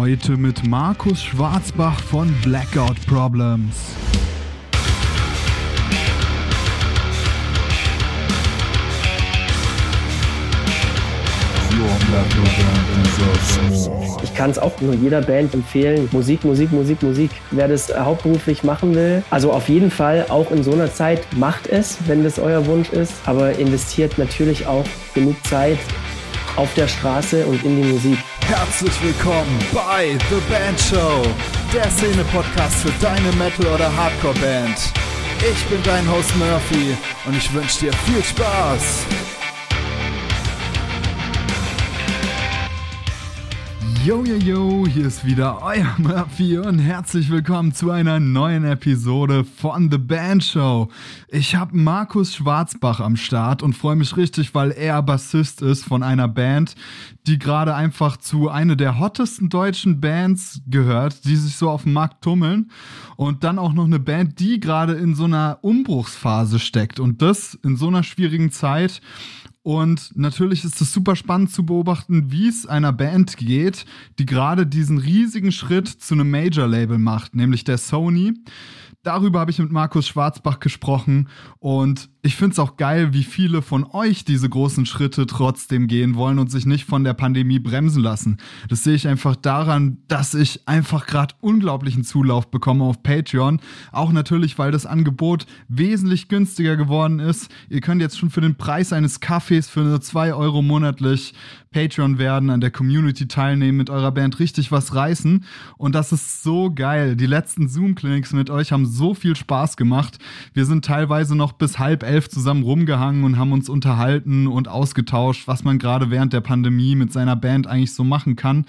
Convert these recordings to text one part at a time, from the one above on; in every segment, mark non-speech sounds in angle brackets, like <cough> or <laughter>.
Heute mit Markus Schwarzbach von Blackout Problems. Ich kann es auch nur jeder Band empfehlen. Musik, Musik, Musik, Musik. Wer das hauptberuflich machen will, also auf jeden Fall auch in so einer Zeit, macht es, wenn das euer Wunsch ist. Aber investiert natürlich auch genug Zeit auf der Straße und in die Musik. Herzlich willkommen bei The Band Show, der Szene-Podcast für deine Metal- oder Hardcore-Band. Ich bin dein Host Murphy und ich wünsche dir viel Spaß. Yo, yo, yo, hier ist wieder euer <laughs> Murphy und herzlich willkommen zu einer neuen Episode von The Band Show. Ich habe Markus Schwarzbach am Start und freue mich richtig, weil er Bassist ist von einer Band, die gerade einfach zu einer der hottesten deutschen Bands gehört, die sich so auf dem Markt tummeln. Und dann auch noch eine Band, die gerade in so einer Umbruchsphase steckt und das in so einer schwierigen Zeit. Und natürlich ist es super spannend zu beobachten, wie es einer Band geht, die gerade diesen riesigen Schritt zu einem Major-Label macht, nämlich der Sony. Darüber habe ich mit Markus Schwarzbach gesprochen und ich finde es auch geil, wie viele von euch diese großen Schritte trotzdem gehen wollen und sich nicht von der Pandemie bremsen lassen. Das sehe ich einfach daran, dass ich einfach gerade unglaublichen Zulauf bekomme auf Patreon. Auch natürlich, weil das Angebot wesentlich günstiger geworden ist. Ihr könnt jetzt schon für den Preis eines Kaffees für nur zwei Euro monatlich Patreon werden, an der Community teilnehmen, mit eurer Band richtig was reißen. Und das ist so geil. Die letzten Zoom-Clinics mit euch haben so viel Spaß gemacht. Wir sind teilweise noch bis halb elf zusammen rumgehangen und haben uns unterhalten und ausgetauscht, was man gerade während der Pandemie mit seiner Band eigentlich so machen kann.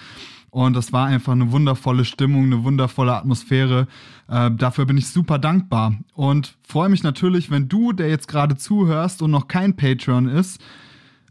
Und das war einfach eine wundervolle Stimmung, eine wundervolle Atmosphäre. Äh, dafür bin ich super dankbar und freue mich natürlich, wenn du, der jetzt gerade zuhörst und noch kein Patreon ist,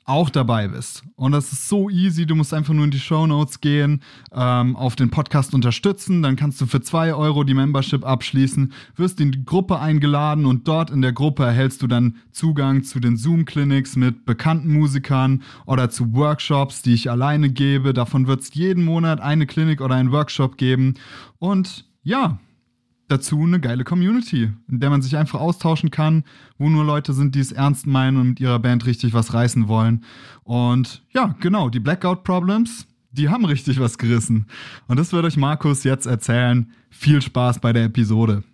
auch dabei bist. Und das ist so easy. Du musst einfach nur in die Show Notes gehen, ähm, auf den Podcast unterstützen. Dann kannst du für zwei Euro die Membership abschließen, wirst in die Gruppe eingeladen und dort in der Gruppe erhältst du dann Zugang zu den Zoom-Clinics mit bekannten Musikern oder zu Workshops, die ich alleine gebe. Davon wird es jeden Monat eine Klinik oder einen Workshop geben. Und ja, dazu eine geile Community, in der man sich einfach austauschen kann, wo nur Leute sind, die es ernst meinen und mit ihrer Band richtig was reißen wollen. Und ja, genau, die Blackout Problems, die haben richtig was gerissen. Und das wird euch Markus jetzt erzählen. Viel Spaß bei der Episode.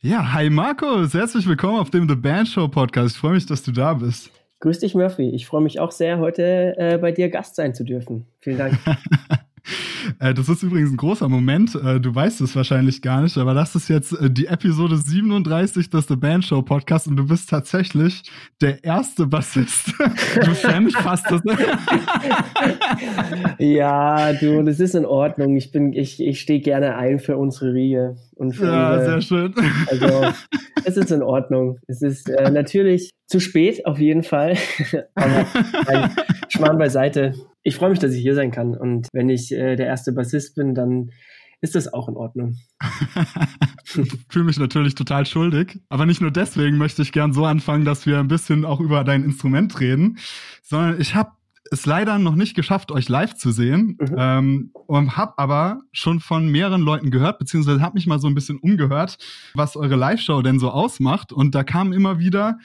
Ja, hi Markus, herzlich willkommen auf dem The Band Show Podcast. Ich freue mich, dass du da bist. Grüß dich, Murphy. Ich freue mich auch sehr, heute äh, bei dir Gast sein zu dürfen. Vielen Dank. <laughs> <laughs> Äh, das ist übrigens ein großer Moment. Äh, du weißt es wahrscheinlich gar nicht, aber das ist jetzt äh, die Episode 37 des The Band Show Podcast und du bist tatsächlich der erste Bassist. <laughs> du schämst fast das. <laughs> ja, du, das ist in Ordnung. Ich bin, ich, ich stehe gerne ein für unsere Riege. Und für ja, ihre, sehr schön. Also, es ist in Ordnung. Es ist äh, natürlich zu spät, auf jeden Fall. aber nein, Schmarrn beiseite ich freue mich, dass ich hier sein kann. Und wenn ich äh, der erste Bassist bin, dann ist das auch in Ordnung. <laughs> ich fühle mich natürlich total schuldig. Aber nicht nur deswegen möchte ich gern so anfangen, dass wir ein bisschen auch über dein Instrument reden, sondern ich habe es leider noch nicht geschafft, euch live zu sehen. Mhm. Ähm, und habe aber schon von mehreren Leuten gehört, beziehungsweise habe mich mal so ein bisschen umgehört, was eure Live-Show denn so ausmacht. Und da kam immer wieder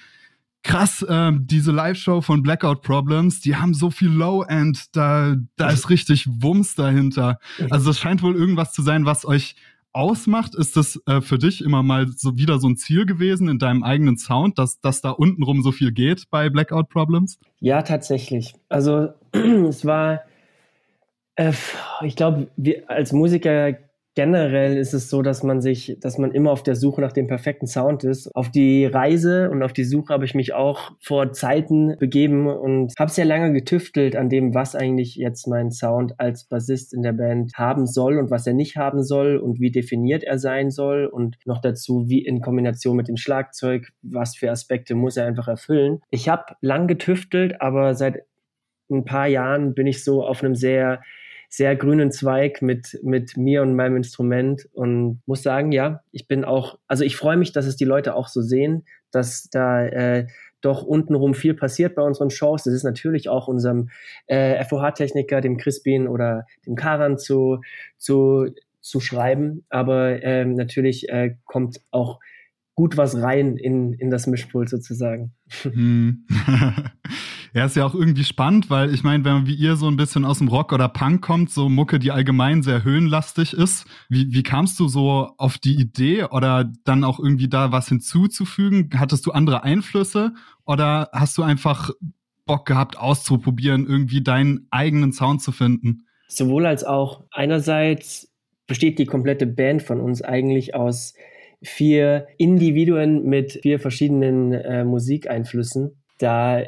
krass, äh, diese Live-Show von Blackout Problems, die haben so viel Low-End, da, da ist richtig Wumms dahinter. Also das scheint wohl irgendwas zu sein, was euch ausmacht. Ist das äh, für dich immer mal so wieder so ein Ziel gewesen in deinem eigenen Sound, dass, dass da untenrum so viel geht bei Blackout Problems? Ja, tatsächlich. Also <clears throat> es war, äh, ich glaube, wir als Musiker generell ist es so, dass man sich, dass man immer auf der Suche nach dem perfekten Sound ist. Auf die Reise und auf die Suche habe ich mich auch vor Zeiten begeben und habe sehr lange getüftelt an dem, was eigentlich jetzt mein Sound als Bassist in der Band haben soll und was er nicht haben soll und wie definiert er sein soll und noch dazu, wie in Kombination mit dem Schlagzeug, was für Aspekte muss er einfach erfüllen. Ich habe lang getüftelt, aber seit ein paar Jahren bin ich so auf einem sehr sehr grünen Zweig mit, mit mir und meinem Instrument und muss sagen, ja, ich bin auch, also ich freue mich, dass es die Leute auch so sehen, dass da äh, doch untenrum viel passiert bei unseren Shows. Das ist natürlich auch unserem äh, FOH-Techniker, dem Crispin oder dem Karan zu, zu, zu schreiben. Aber ähm, natürlich äh, kommt auch gut was rein in, in das Mischpult sozusagen. <laughs> Ja, ist ja auch irgendwie spannend, weil ich meine, wenn man wie ihr so ein bisschen aus dem Rock oder Punk kommt, so Mucke, die allgemein sehr höhenlastig ist, wie, wie kamst du so auf die Idee oder dann auch irgendwie da was hinzuzufügen? Hattest du andere Einflüsse oder hast du einfach Bock gehabt, auszuprobieren, irgendwie deinen eigenen Sound zu finden? Sowohl als auch. Einerseits besteht die komplette Band von uns eigentlich aus vier Individuen mit vier verschiedenen äh, Musikeinflüssen. Da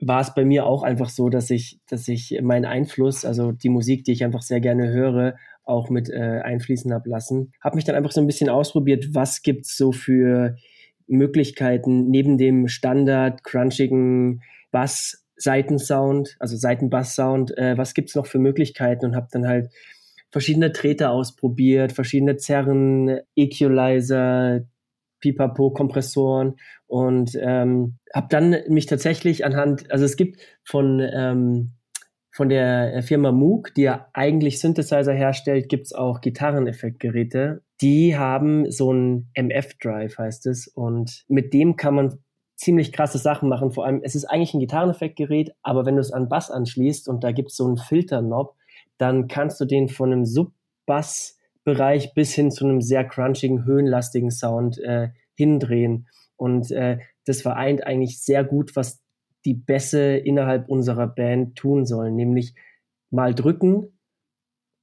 war es bei mir auch einfach so, dass ich, dass ich meinen Einfluss, also die Musik, die ich einfach sehr gerne höre, auch mit äh, einfließen habe lassen. Habe mich dann einfach so ein bisschen ausprobiert, was gibt's so für Möglichkeiten neben dem Standard crunchigen Bass Seitensound, also Seitenbass-Sound, äh, was gibt's noch für Möglichkeiten und habe dann halt verschiedene Treter ausprobiert, verschiedene Zerren, Equalizer, Pipapo, Kompressoren und ähm, habe dann mich tatsächlich anhand, also es gibt von ähm, von der Firma Moog, die ja eigentlich Synthesizer herstellt, gibt's auch Gitarreneffektgeräte. Die haben so ein MF-Drive, heißt es. Und mit dem kann man ziemlich krasse Sachen machen. Vor allem, es ist eigentlich ein Gitarreneffektgerät, aber wenn du es an Bass anschließt und da gibt's so einen Filterknopf, dann kannst du den von einem Sub-Bass-Bereich bis hin zu einem sehr crunchigen, höhenlastigen Sound äh, hindrehen. Und äh, das vereint eigentlich sehr gut, was die Bässe innerhalb unserer Band tun sollen, nämlich mal drücken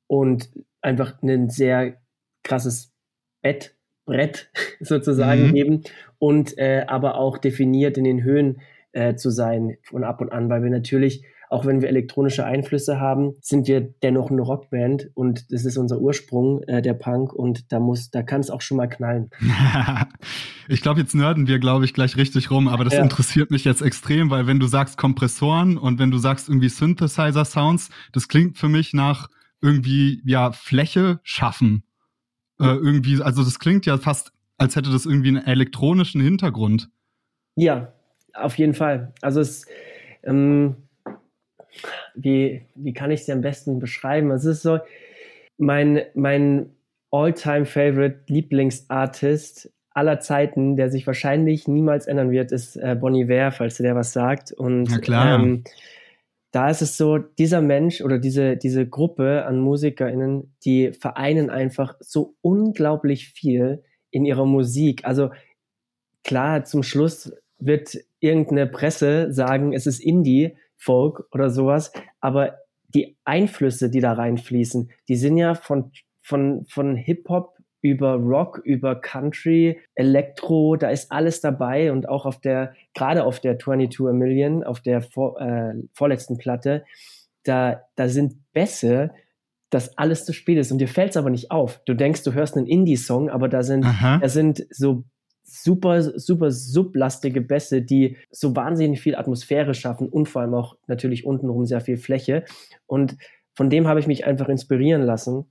und einfach ein sehr krasses Bett, Brett <laughs> sozusagen mhm. geben und äh, aber auch definiert in den Höhen äh, zu sein von ab und an, weil wir natürlich auch wenn wir elektronische Einflüsse haben, sind wir dennoch eine Rockband und das ist unser Ursprung, äh, der Punk und da muss, da kann es auch schon mal knallen. <laughs> ich glaube, jetzt nerden wir, glaube ich, gleich richtig rum, aber das ja. interessiert mich jetzt extrem, weil wenn du sagst Kompressoren und wenn du sagst irgendwie Synthesizer-Sounds, das klingt für mich nach irgendwie, ja, Fläche schaffen. Äh, irgendwie, also das klingt ja fast, als hätte das irgendwie einen elektronischen Hintergrund. Ja, auf jeden Fall. Also es, ähm, wie, wie kann ich dir am besten beschreiben? Es ist so, mein, mein All-Time-Favorite Lieblingsartist aller Zeiten, der sich wahrscheinlich niemals ändern wird, ist äh, Bonnie Iver, falls der was sagt. Und Na klar. Ähm, da ist es so, dieser Mensch oder diese, diese Gruppe an MusikerInnen, die vereinen einfach so unglaublich viel in ihrer Musik. Also klar, zum Schluss wird irgendeine Presse sagen, es ist Indie, Folk oder sowas, aber die Einflüsse, die da reinfließen, die sind ja von, von, von Hip-Hop über Rock, über Country, Elektro, da ist alles dabei und auch auf der, gerade auf der 22 A Million, auf der vor, äh, vorletzten Platte, da, da sind Bässe, dass alles zu spät ist und dir fällt es aber nicht auf. Du denkst, du hörst einen Indie-Song, aber da sind, da sind so super, super sublastige Bässe, die so wahnsinnig viel Atmosphäre schaffen und vor allem auch natürlich untenrum sehr viel Fläche. Und von dem habe ich mich einfach inspirieren lassen,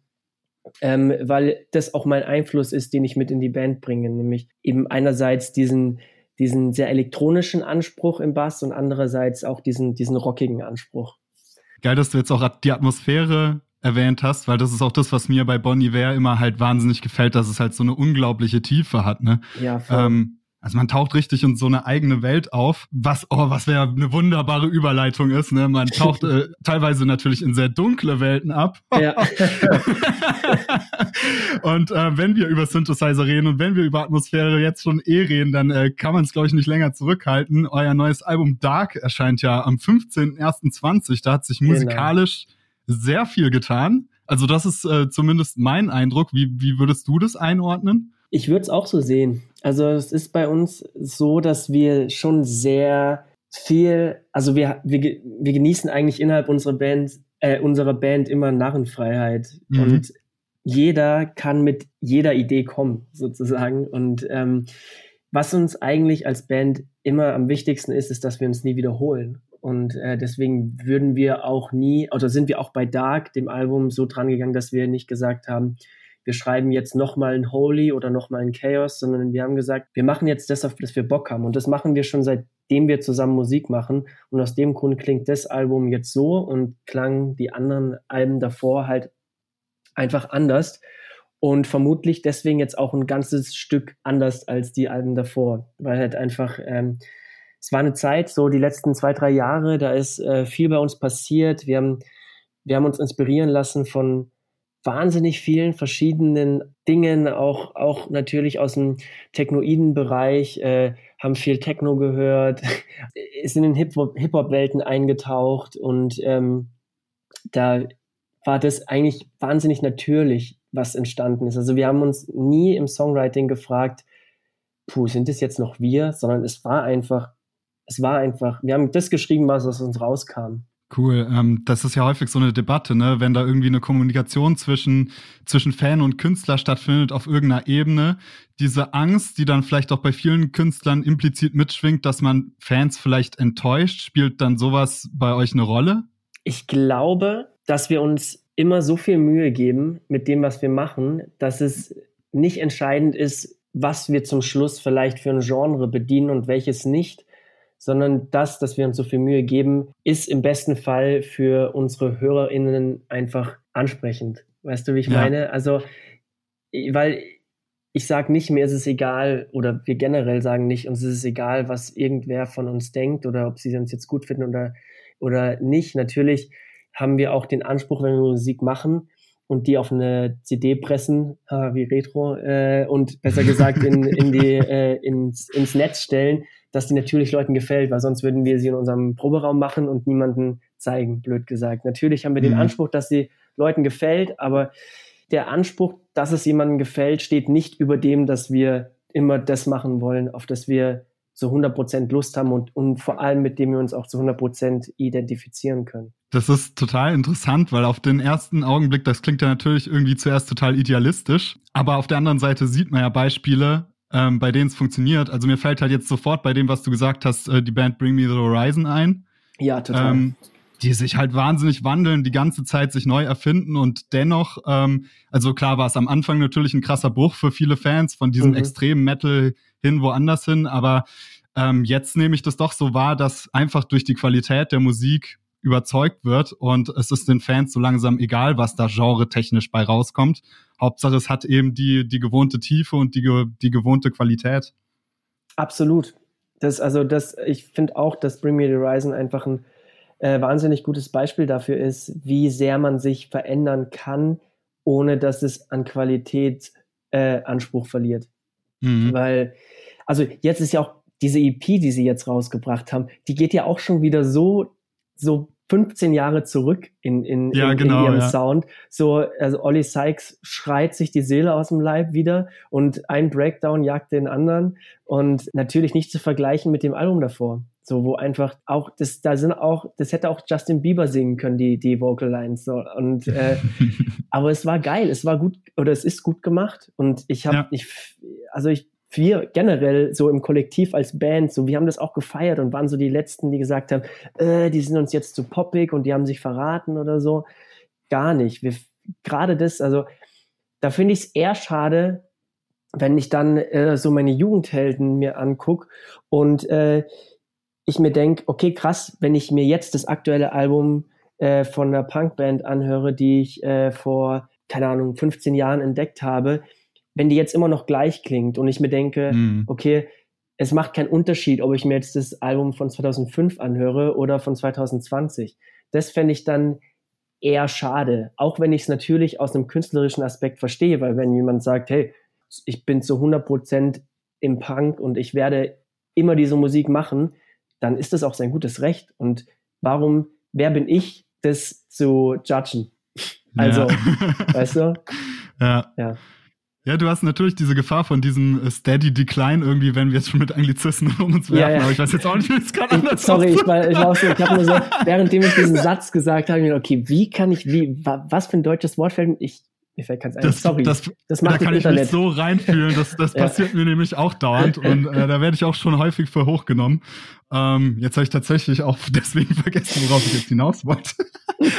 ähm, weil das auch mein Einfluss ist, den ich mit in die Band bringe, nämlich eben einerseits diesen, diesen sehr elektronischen Anspruch im Bass und andererseits auch diesen, diesen rockigen Anspruch. Geil, dass du jetzt auch die Atmosphäre erwähnt hast, weil das ist auch das, was mir bei Bon Iver immer halt wahnsinnig gefällt, dass es halt so eine unglaubliche Tiefe hat, ne? Ja, voll. Ähm, also man taucht richtig in so eine eigene Welt auf, was, oh, was wäre eine wunderbare Überleitung ist, ne? Man taucht äh, teilweise natürlich in sehr dunkle Welten ab. Ja. <laughs> und äh, wenn wir über Synthesizer reden und wenn wir über Atmosphäre jetzt schon eh reden, dann äh, kann man es, glaube ich, nicht länger zurückhalten. Euer neues Album Dark erscheint ja am 15.01.20. Da hat sich genau. musikalisch sehr viel getan. Also das ist äh, zumindest mein Eindruck. Wie, wie würdest du das einordnen? Ich würde es auch so sehen. Also es ist bei uns so, dass wir schon sehr viel, also wir, wir, wir genießen eigentlich innerhalb unserer Band, äh, unserer Band immer Narrenfreiheit. Mhm. Und jeder kann mit jeder Idee kommen, sozusagen. Und ähm, was uns eigentlich als Band immer am wichtigsten ist, ist, dass wir uns nie wiederholen. Und äh, deswegen würden wir auch nie, oder sind wir auch bei Dark, dem Album, so dran gegangen, dass wir nicht gesagt haben, wir schreiben jetzt nochmal ein Holy oder nochmal ein Chaos, sondern wir haben gesagt, wir machen jetzt das, auf das wir Bock haben. Und das machen wir schon seitdem wir zusammen Musik machen. Und aus dem Grund klingt das Album jetzt so und klang die anderen Alben davor halt einfach anders. Und vermutlich deswegen jetzt auch ein ganzes Stück anders als die Alben davor, weil halt einfach ähm, es war eine Zeit, so die letzten zwei, drei Jahre, da ist äh, viel bei uns passiert. Wir haben, wir haben uns inspirieren lassen von wahnsinnig vielen verschiedenen Dingen, auch, auch natürlich aus dem technoiden Bereich, äh, haben viel Techno gehört, <laughs> ist in Hip-Hop-Welten eingetaucht und ähm, da war das eigentlich wahnsinnig natürlich, was entstanden ist. Also wir haben uns nie im Songwriting gefragt, puh, sind das jetzt noch wir, sondern es war einfach es war einfach, wir haben das geschrieben, was aus uns rauskam. Cool. Ähm, das ist ja häufig so eine Debatte, ne? wenn da irgendwie eine Kommunikation zwischen, zwischen Fan und Künstler stattfindet auf irgendeiner Ebene. Diese Angst, die dann vielleicht auch bei vielen Künstlern implizit mitschwingt, dass man Fans vielleicht enttäuscht, spielt dann sowas bei euch eine Rolle? Ich glaube, dass wir uns immer so viel Mühe geben mit dem, was wir machen, dass es nicht entscheidend ist, was wir zum Schluss vielleicht für ein Genre bedienen und welches nicht, sondern das, dass wir uns so viel Mühe geben, ist im besten Fall für unsere HörerInnen einfach ansprechend. Weißt du, wie ich ja. meine? Also, weil ich sage nicht, mir ist es egal, oder wir generell sagen nicht, uns ist es egal, was irgendwer von uns denkt oder ob sie uns jetzt gut finden oder, oder nicht. Natürlich haben wir auch den Anspruch, wenn wir Musik machen und die auf eine CD pressen, wie Retro, äh, und besser gesagt in, in die, <laughs> äh, ins, ins Netz stellen, dass die natürlich Leuten gefällt, weil sonst würden wir sie in unserem Proberaum machen und niemanden zeigen, blöd gesagt. Natürlich haben wir den mhm. Anspruch, dass sie Leuten gefällt, aber der Anspruch, dass es jemandem gefällt, steht nicht über dem, dass wir immer das machen wollen, auf das wir zu 100% Lust haben und, und vor allem mit dem wir uns auch zu 100% identifizieren können. Das ist total interessant, weil auf den ersten Augenblick, das klingt ja natürlich irgendwie zuerst total idealistisch, aber auf der anderen Seite sieht man ja Beispiele, ähm, bei denen es funktioniert. Also mir fällt halt jetzt sofort bei dem, was du gesagt hast, äh, die Band Bring Me the Horizon ein. Ja, total. Ähm, die sich halt wahnsinnig wandeln, die ganze Zeit sich neu erfinden und dennoch, ähm, also klar war es am Anfang natürlich ein krasser Bruch für viele Fans von diesem mhm. extremen Metal hin woanders hin, aber ähm, jetzt nehme ich das doch so wahr, dass einfach durch die Qualität der Musik überzeugt wird und es ist den Fans so langsam egal, was da genre-technisch bei rauskommt. Hauptsache, es hat eben die, die gewohnte Tiefe und die, die gewohnte Qualität. Absolut. Das, also das, ich finde auch, dass Bring Me the Horizon einfach ein äh, wahnsinnig gutes Beispiel dafür ist, wie sehr man sich verändern kann, ohne dass es an Qualität äh, Anspruch verliert. Mhm. Weil, also jetzt ist ja auch diese EP, die sie jetzt rausgebracht haben, die geht ja auch schon wieder so, so 15 Jahre zurück in, in, ja, in, genau, in ihrem ja. Sound. So, also Ollie Sykes schreit sich die Seele aus dem Leib wieder und ein Breakdown jagt den anderen und natürlich nicht zu vergleichen mit dem Album davor. So, wo einfach auch, das, da sind auch, das hätte auch Justin Bieber singen können, die, die Vocal Lines. So. Und, äh, <laughs> aber es war geil, es war gut, oder es ist gut gemacht. Und ich habe, ja. ich, also ich wir generell so im Kollektiv als Band, so wir haben das auch gefeiert und waren so die Letzten, die gesagt haben, äh, die sind uns jetzt zu poppig und die haben sich verraten oder so. Gar nicht. Wir, gerade das, also da finde ich es eher schade, wenn ich dann äh, so meine Jugendhelden mir angucke und äh, ich mir denke, okay, krass, wenn ich mir jetzt das aktuelle Album äh, von einer Punkband anhöre, die ich äh, vor, keine Ahnung, 15 Jahren entdeckt habe, wenn die jetzt immer noch gleich klingt und ich mir denke, mhm. okay, es macht keinen Unterschied, ob ich mir jetzt das Album von 2005 anhöre oder von 2020. Das fände ich dann eher schade, auch wenn ich es natürlich aus einem künstlerischen Aspekt verstehe, weil wenn jemand sagt, hey, ich bin zu 100% im Punk und ich werde immer diese Musik machen, dann ist das auch sein gutes Recht. Und warum, wer bin ich, das zu judgen? Also, ja. <laughs> weißt du? Ja. ja. Ja, du hast natürlich diese Gefahr von diesem äh, Steady Decline irgendwie, wenn wir jetzt schon mit Anglizismen um uns werfen. Ja, ja. Aber ich weiß jetzt auch nicht, wie es gerade anders Sorry, ich war, ich war auch so, ich habe nur so, <laughs> währenddem ich diesen Satz gesagt habe, okay, wie kann ich, wie, was für ein deutsches Wort fällt ich, mir fällt keins ein. Sorry, das, das macht Da kann Internet. ich mich so reinfühlen, das, das <laughs> ja. passiert mir nämlich auch dauernd und äh, da werde ich auch schon häufig für hochgenommen. Ähm, jetzt habe ich tatsächlich auch <laughs> deswegen vergessen, worauf ich jetzt hinaus wollte.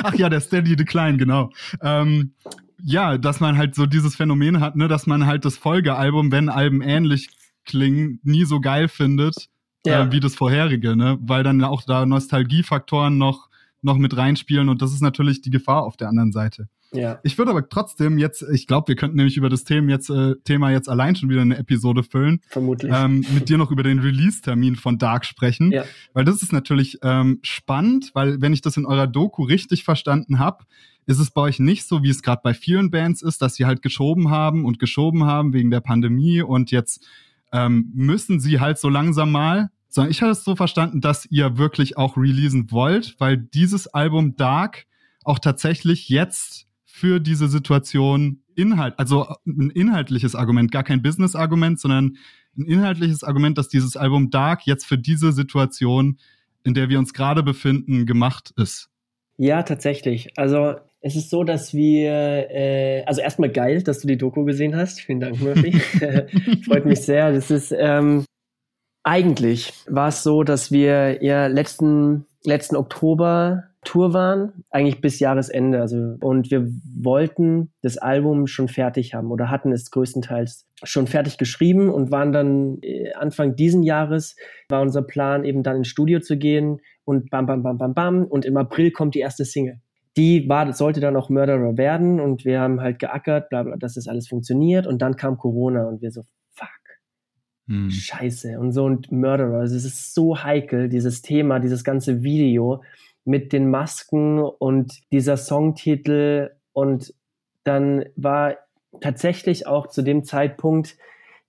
Ach ja, der Steady Decline, genau. Ähm, ja, dass man halt so dieses Phänomen hat, ne, dass man halt das Folgealbum, wenn Alben ähnlich klingen, nie so geil findet ja. äh, wie das vorherige, ne? Weil dann auch da Nostalgiefaktoren noch, noch mit reinspielen und das ist natürlich die Gefahr auf der anderen Seite. Ja. Ich würde aber trotzdem jetzt, ich glaube, wir könnten nämlich über das Thema jetzt, äh, Thema jetzt allein schon wieder eine Episode füllen. Vermutlich. Ähm, mit dir noch über den Release-Termin von Dark sprechen. Ja. Weil das ist natürlich ähm, spannend, weil wenn ich das in eurer Doku richtig verstanden habe, ist es bei euch nicht so, wie es gerade bei vielen Bands ist, dass sie halt geschoben haben und geschoben haben wegen der Pandemie und jetzt ähm, müssen sie halt so langsam mal sondern ich hatte es so verstanden, dass ihr wirklich auch releasen wollt, weil dieses Album Dark auch tatsächlich jetzt für diese Situation Inhalt, also ein inhaltliches Argument, gar kein Business-Argument, sondern ein inhaltliches Argument, dass dieses Album Dark jetzt für diese Situation, in der wir uns gerade befinden, gemacht ist. Ja, tatsächlich. Also es ist so, dass wir, äh, also erstmal geil, dass du die Doku gesehen hast. Vielen Dank, Murphy. <laughs> Freut mich sehr. Das ist ähm, eigentlich war es so, dass wir ja letzten letzten Oktober Tour waren, eigentlich bis Jahresende. Also, und wir wollten das Album schon fertig haben oder hatten es größtenteils schon fertig geschrieben und waren dann äh, Anfang diesen Jahres war unser Plan, eben dann ins Studio zu gehen und bam, bam, bam, bam, bam. Und im April kommt die erste Single. Die war, sollte dann auch Murderer werden und wir haben halt geackert, bla, bla, dass das alles funktioniert. Und dann kam Corona und wir so, fuck. Hm. Scheiße. Und so ein Murderer. Also es ist so heikel, dieses Thema, dieses ganze Video mit den Masken und dieser Songtitel und dann war tatsächlich auch zu dem Zeitpunkt,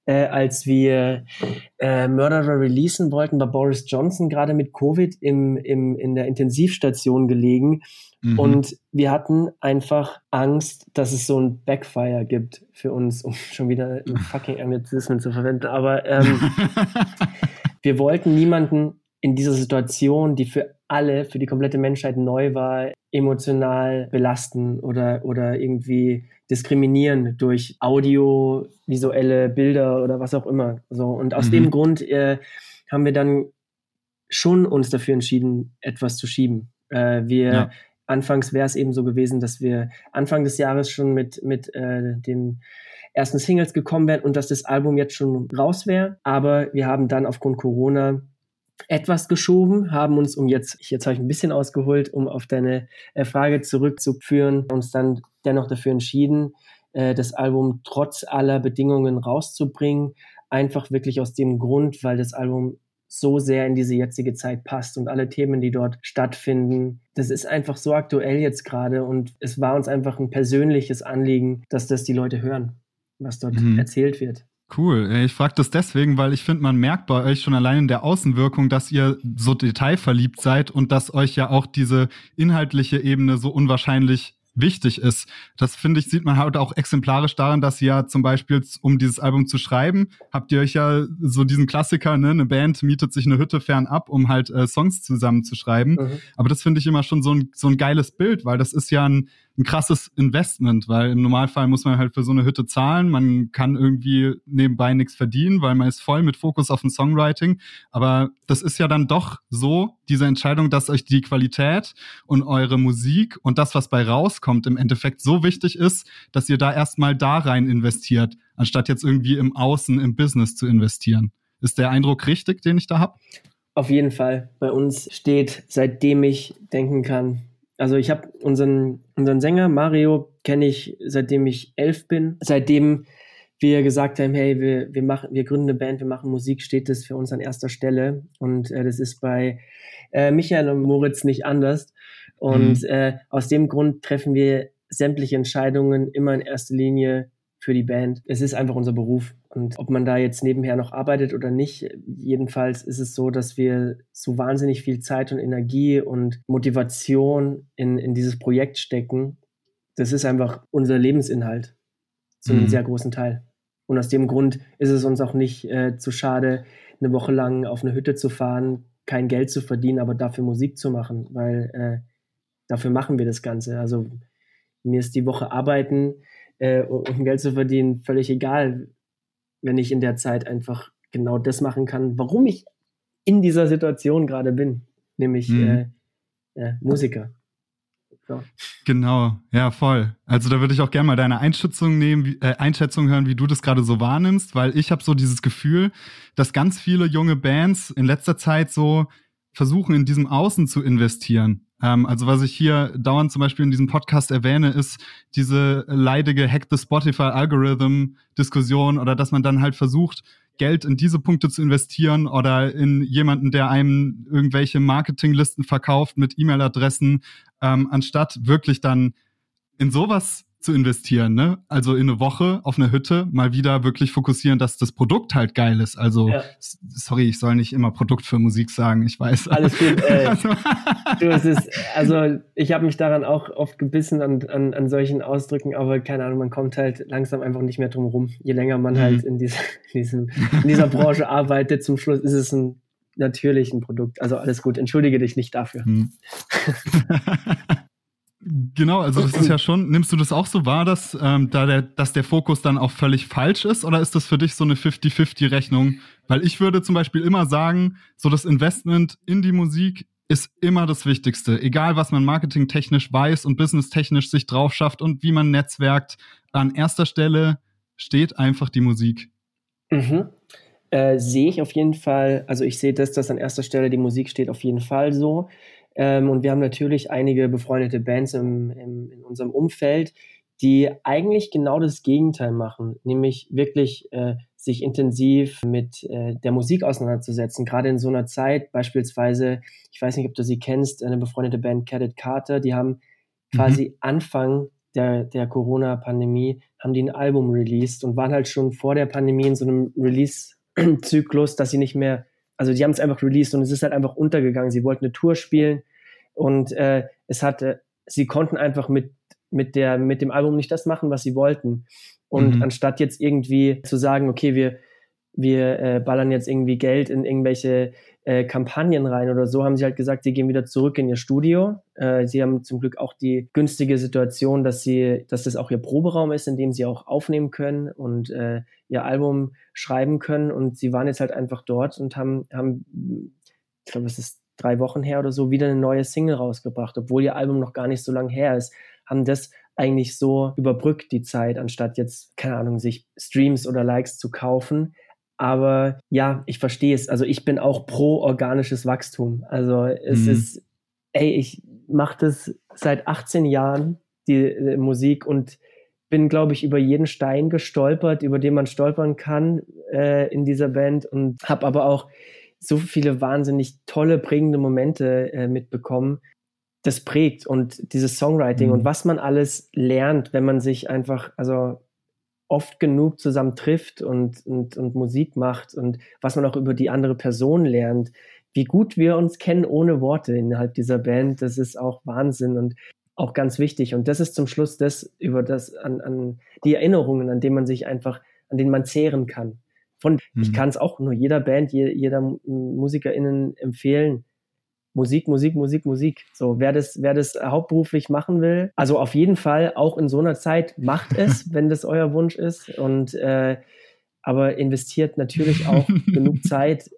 äh, als wir äh, Murderer releasen wollten, war Boris Johnson gerade mit Covid im, im, in der Intensivstation gelegen. Mhm. Und wir hatten einfach Angst, dass es so ein Backfire gibt für uns, um <laughs> schon wieder fucking Anglizismen zu verwenden. Aber ähm, <laughs> wir wollten niemanden in dieser Situation, die für alle, für die komplette Menschheit neu war, emotional belasten oder, oder irgendwie diskriminieren durch audiovisuelle Bilder oder was auch immer. So, und aus mhm. dem Grund äh, haben wir dann schon uns dafür entschieden, etwas zu schieben. Äh, wir ja. Anfangs wäre es eben so gewesen, dass wir Anfang des Jahres schon mit, mit äh, den ersten Singles gekommen wären und dass das Album jetzt schon raus wäre. Aber wir haben dann aufgrund Corona etwas geschoben, haben uns, um jetzt, jetzt habe ich ein bisschen ausgeholt, um auf deine äh, Frage zurückzuführen, uns dann dennoch dafür entschieden, äh, das Album trotz aller Bedingungen rauszubringen. Einfach wirklich aus dem Grund, weil das Album so sehr in diese jetzige Zeit passt und alle Themen, die dort stattfinden. Das ist einfach so aktuell jetzt gerade und es war uns einfach ein persönliches Anliegen, dass das die Leute hören, was dort mhm. erzählt wird. Cool. Ich frage das deswegen, weil ich finde, man merkt bei euch schon allein in der Außenwirkung, dass ihr so detailverliebt seid und dass euch ja auch diese inhaltliche Ebene so unwahrscheinlich wichtig ist. Das finde ich, sieht man halt auch exemplarisch daran, dass ihr ja zum Beispiel, um dieses Album zu schreiben, habt ihr euch ja so diesen Klassiker, ne, eine Band mietet sich eine Hütte fernab, um halt äh, Songs zusammen zu schreiben. Mhm. Aber das finde ich immer schon so ein, so ein geiles Bild, weil das ist ja ein, ein krasses Investment, weil im Normalfall muss man halt für so eine Hütte zahlen. Man kann irgendwie nebenbei nichts verdienen, weil man ist voll mit Fokus auf dem Songwriting. Aber das ist ja dann doch so, diese Entscheidung, dass euch die Qualität und eure Musik und das, was bei rauskommt, im Endeffekt so wichtig ist, dass ihr da erstmal da rein investiert, anstatt jetzt irgendwie im Außen, im Business zu investieren. Ist der Eindruck richtig, den ich da habe? Auf jeden Fall. Bei uns steht, seitdem ich denken kann, also ich habe unseren, unseren Sänger Mario kenne ich seitdem ich elf bin. Seitdem wir gesagt haben, hey, wir, wir machen, wir gründen eine Band, wir machen Musik, steht das für uns an erster Stelle. Und äh, das ist bei äh, Michael und Moritz nicht anders. Und mhm. äh, aus dem Grund treffen wir sämtliche Entscheidungen immer in erster Linie für die Band. Es ist einfach unser Beruf. Und ob man da jetzt nebenher noch arbeitet oder nicht, jedenfalls ist es so, dass wir so wahnsinnig viel Zeit und Energie und Motivation in, in dieses Projekt stecken. Das ist einfach unser Lebensinhalt zu einem mhm. sehr großen Teil. Und aus dem Grund ist es uns auch nicht äh, zu schade, eine Woche lang auf eine Hütte zu fahren, kein Geld zu verdienen, aber dafür Musik zu machen, weil äh, dafür machen wir das Ganze. Also mir ist die Woche Arbeiten äh, um Geld zu verdienen völlig egal, wenn ich in der Zeit einfach genau das machen kann, warum ich in dieser Situation gerade bin, nämlich mhm. äh, äh, Musiker. So. Genau, ja, voll. Also da würde ich auch gerne mal deine Einschätzung nehmen, äh, Einschätzung hören, wie du das gerade so wahrnimmst, weil ich habe so dieses Gefühl, dass ganz viele junge Bands in letzter Zeit so versuchen, in diesem Außen zu investieren. Ähm, also was ich hier dauernd zum Beispiel in diesem Podcast erwähne, ist diese leidige Hack the Spotify Algorithm Diskussion oder dass man dann halt versucht, Geld in diese Punkte zu investieren oder in jemanden, der einem irgendwelche Marketinglisten verkauft mit E-Mail-Adressen, ähm, anstatt wirklich dann in sowas zu investieren, ne? Also in eine Woche auf einer Hütte mal wieder wirklich fokussieren, dass das Produkt halt geil ist. Also ja. sorry, ich soll nicht immer Produkt für Musik sagen, ich weiß. Alles gut. <laughs> Ey. Also, du, es ist, also ich habe mich daran auch oft gebissen an, an, an solchen Ausdrücken, aber keine Ahnung, man kommt halt langsam einfach nicht mehr drum rum. Je länger man mhm. halt in, dieser, <laughs> in, diesem, in dieser <laughs> Branche arbeitet, zum Schluss ist es ein natürlich ein Produkt. Also alles gut, entschuldige dich nicht dafür. Mhm. Genau, also das ist ja schon, nimmst du das auch so wahr, dass, ähm, da der, dass der Fokus dann auch völlig falsch ist oder ist das für dich so eine 50-50-Rechnung? Weil ich würde zum Beispiel immer sagen, so das Investment in die Musik ist immer das Wichtigste. Egal, was man marketingtechnisch weiß und businesstechnisch sich drauf schafft und wie man netzwerkt, an erster Stelle steht einfach die Musik. Mhm. Äh, sehe ich auf jeden Fall, also ich sehe das, dass an erster Stelle die Musik steht, auf jeden Fall so. Ähm, und wir haben natürlich einige befreundete Bands im, im, in unserem Umfeld, die eigentlich genau das Gegenteil machen, nämlich wirklich äh, sich intensiv mit äh, der Musik auseinanderzusetzen. Gerade in so einer Zeit, beispielsweise, ich weiß nicht, ob du sie kennst, eine befreundete Band Cadet Carter, die haben quasi mhm. Anfang der, der Corona-Pandemie, haben die ein Album released und waren halt schon vor der Pandemie in so einem Release-Zyklus, dass sie nicht mehr also die haben es einfach released und es ist halt einfach untergegangen. Sie wollten eine Tour spielen und äh, es hatte, sie konnten einfach mit mit der mit dem Album nicht das machen, was sie wollten. Und mhm. anstatt jetzt irgendwie zu sagen, okay, wir wir äh, ballern jetzt irgendwie Geld in irgendwelche äh, Kampagnen rein oder so, haben sie halt gesagt, sie gehen wieder zurück in ihr Studio. Äh, sie haben zum Glück auch die günstige Situation, dass sie, dass das auch ihr Proberaum ist, in dem sie auch aufnehmen können und äh, ihr Album schreiben können. Und sie waren jetzt halt einfach dort und haben, haben ich glaube, es ist drei Wochen her oder so, wieder eine neue Single rausgebracht, obwohl ihr Album noch gar nicht so lange her ist, haben das eigentlich so überbrückt, die Zeit, anstatt jetzt, keine Ahnung, sich Streams oder Likes zu kaufen aber ja, ich verstehe es. Also ich bin auch pro organisches Wachstum. Also es mhm. ist, ey, ich mache das seit 18 Jahren, die, die Musik, und bin, glaube ich, über jeden Stein gestolpert, über den man stolpern kann äh, in dieser Band und habe aber auch so viele wahnsinnig tolle, prägende Momente äh, mitbekommen. Das prägt und dieses Songwriting mhm. und was man alles lernt, wenn man sich einfach, also oft genug zusammen trifft und, und, und Musik macht und was man auch über die andere Person lernt, wie gut wir uns kennen ohne Worte innerhalb dieser Band, das ist auch Wahnsinn und auch ganz wichtig. Und das ist zum Schluss das, über das, an, an die Erinnerungen, an denen man sich einfach, an denen man zehren kann. Von, mhm. ich kann es auch nur jeder Band, jeder MusikerInnen empfehlen, Musik, Musik, Musik, Musik. So, wer das, wer das hauptberuflich machen will, also auf jeden Fall auch in so einer Zeit macht es, <laughs> wenn das euer Wunsch ist. Und äh, aber investiert natürlich auch <laughs> genug Zeit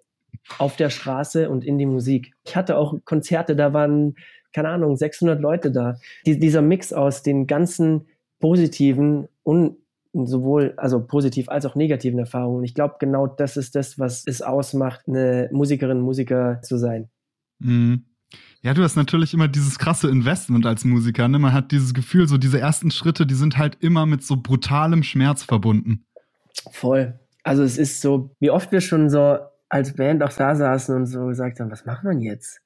auf der Straße und in die Musik. Ich hatte auch Konzerte, da waren keine Ahnung 600 Leute da. Die, dieser Mix aus den ganzen positiven und sowohl also positiv als auch negativen Erfahrungen. Ich glaube, genau das ist das, was es ausmacht, eine Musikerin, Musiker zu sein. Mhm. Ja, du hast natürlich immer dieses krasse Investment als Musiker. Ne? Man hat dieses Gefühl, so diese ersten Schritte, die sind halt immer mit so brutalem Schmerz verbunden. Voll. Also es ist so, wie oft wir schon so als Band auch da saßen und so gesagt haben, was wir denn jetzt?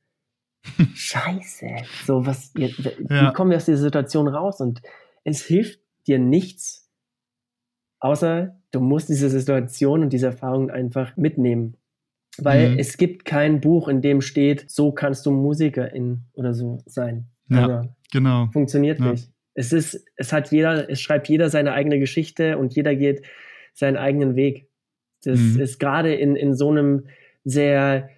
<laughs> Scheiße. So, was, wie ja. kommen wir aus dieser Situation raus? Und es hilft dir nichts, außer du musst diese Situation und diese Erfahrung einfach mitnehmen. Weil mhm. es gibt kein Buch, in dem steht, so kannst du Musikerin oder so sein. Ja, also, genau. Funktioniert ja. nicht. Es ist, es hat jeder, es schreibt jeder seine eigene Geschichte und jeder geht seinen eigenen Weg. Das mhm. ist gerade in, in so einem sehr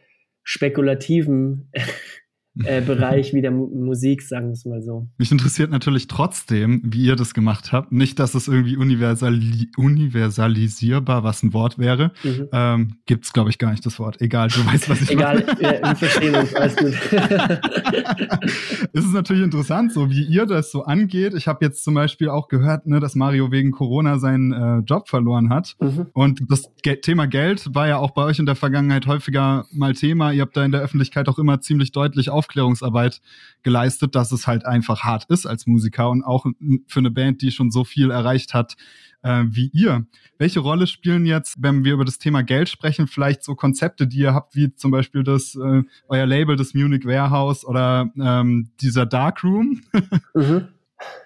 spekulativen <laughs> <laughs> äh, Bereich wie der Mu Musik, sagen wir es mal so. Mich interessiert natürlich trotzdem, wie ihr das gemacht habt. Nicht, dass es irgendwie universali universalisierbar, was ein Wort wäre. Mhm. Ähm, Gibt es, glaube ich, gar nicht das Wort. Egal, du weißt, was ich Egal, meine. Egal, wir verstehen uns, alles gut. <laughs> es ist natürlich interessant, so wie ihr das so angeht. Ich habe jetzt zum Beispiel auch gehört, ne, dass Mario wegen Corona seinen äh, Job verloren hat. Mhm. Und das Ge Thema Geld war ja auch bei euch in der Vergangenheit häufiger mal Thema. Ihr habt da in der Öffentlichkeit auch immer ziemlich deutlich auf Aufklärungsarbeit geleistet, dass es halt einfach hart ist als Musiker und auch für eine Band, die schon so viel erreicht hat äh, wie ihr. Welche Rolle spielen jetzt, wenn wir über das Thema Geld sprechen, vielleicht so Konzepte, die ihr habt, wie zum Beispiel das äh, euer Label, das Munich Warehouse oder ähm, dieser Darkroom? <laughs> mhm.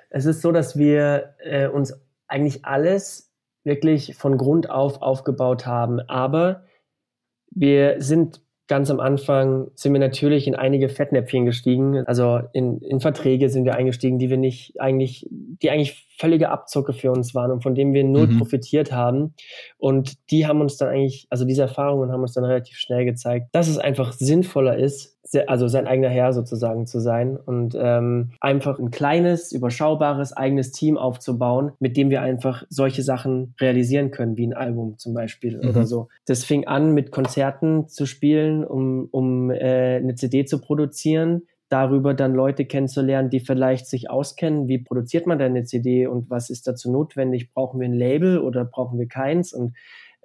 Es ist so, dass wir äh, uns eigentlich alles wirklich von Grund auf aufgebaut haben, aber wir sind ganz am Anfang sind wir natürlich in einige Fettnäpfchen gestiegen. Also in, in Verträge sind wir eingestiegen, die wir nicht eigentlich, die eigentlich völlige Abzocke für uns waren und von denen wir null mhm. profitiert haben. Und die haben uns dann eigentlich, also diese Erfahrungen haben uns dann relativ schnell gezeigt, dass es einfach sinnvoller ist, also sein eigener Herr sozusagen zu sein und ähm, einfach ein kleines, überschaubares eigenes Team aufzubauen, mit dem wir einfach solche Sachen realisieren können, wie ein Album zum Beispiel mhm. oder so. Das fing an mit Konzerten zu spielen, um, um äh, eine CD zu produzieren darüber dann Leute kennenzulernen, die vielleicht sich auskennen, wie produziert man denn eine CD und was ist dazu notwendig? Brauchen wir ein Label oder brauchen wir keins? Und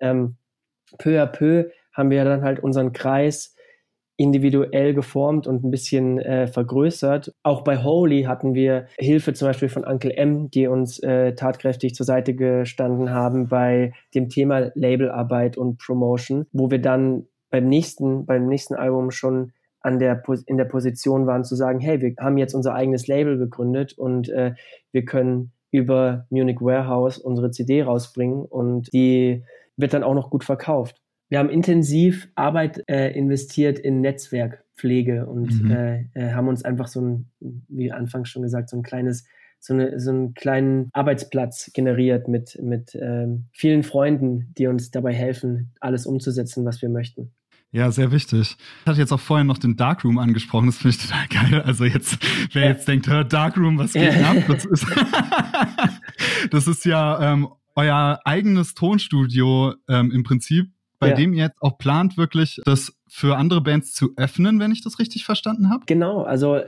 ähm, peu à peu haben wir dann halt unseren Kreis individuell geformt und ein bisschen äh, vergrößert. Auch bei Holy hatten wir Hilfe zum Beispiel von Uncle M, die uns äh, tatkräftig zur Seite gestanden haben bei dem Thema Labelarbeit und Promotion, wo wir dann beim nächsten, beim nächsten Album schon an der, in der Position waren zu sagen, hey, wir haben jetzt unser eigenes Label gegründet und äh, wir können über Munich Warehouse unsere CD rausbringen und die wird dann auch noch gut verkauft. Wir haben intensiv Arbeit äh, investiert in Netzwerkpflege und mhm. äh, äh haben uns einfach so ein, wie anfangs schon gesagt, so ein kleines so, eine, so einen kleinen Arbeitsplatz generiert mit, mit ähm, vielen Freunden, die uns dabei helfen, alles umzusetzen, was wir möchten. Ja, sehr wichtig. Ich hatte jetzt auch vorhin noch den Darkroom angesprochen, das finde ich total geil. Also jetzt, wer ja. jetzt denkt, hör, Darkroom, was geht ja. ab? Das ist, <laughs> das ist ja ähm, euer eigenes Tonstudio ähm, im Prinzip, bei ja. dem ihr jetzt auch plant, wirklich das für andere Bands zu öffnen, wenn ich das richtig verstanden habe. Genau, also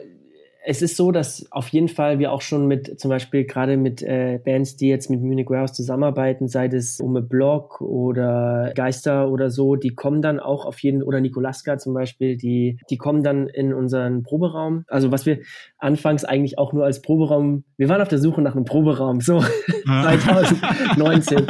es ist so, dass auf jeden Fall wir auch schon mit, zum Beispiel gerade mit äh, Bands, die jetzt mit Munich Warehouse zusammenarbeiten, sei es Ume Block oder Geister oder so, die kommen dann auch auf jeden, oder Nikolaska zum Beispiel, die, die kommen dann in unseren Proberaum. Also was wir anfangs eigentlich auch nur als Proberaum, wir waren auf der Suche nach einem Proberaum, so <laughs> 2019.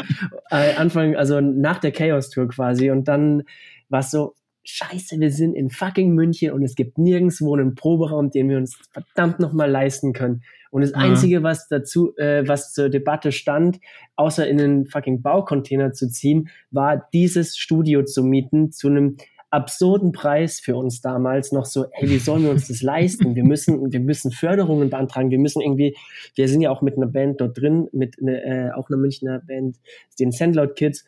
äh, Anfang, also nach der Chaos Tour quasi. Und dann war es so, scheiße, wir sind in fucking München und es gibt nirgendwo einen Proberaum, den wir uns verdammt nochmal leisten können. Und das mhm. Einzige, was dazu, äh, was zur Debatte stand, außer in einen fucking Baucontainer zu ziehen, war dieses Studio zu mieten zu einem absurden Preis für uns damals noch so, ey, wie sollen wir uns das leisten? Wir müssen, wir müssen Förderungen beantragen, wir müssen irgendwie, wir sind ja auch mit einer Band dort drin, mit ne, äh, auch einer Münchner Band, den Sandlot Kids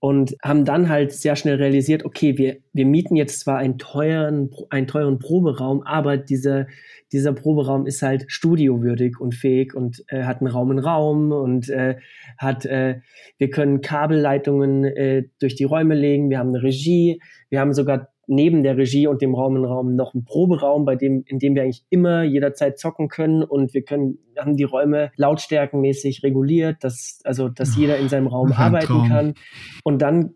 und haben dann halt sehr schnell realisiert, okay, wir, wir mieten jetzt zwar einen teuren, einen teuren Proberaum, aber dieser, dieser Proberaum ist halt studiowürdig und fähig und äh, hat einen Raum in Raum und äh, hat, äh, wir können Kabelleitungen äh, durch die Räume legen, wir haben eine Regie, wir haben sogar neben der Regie und dem Raum in Raum noch einen Proberaum, bei dem, in dem wir eigentlich immer jederzeit zocken können und wir können, haben die Räume lautstärkenmäßig reguliert, dass, also, dass jeder in seinem Raum arbeiten Traum. kann. Und dann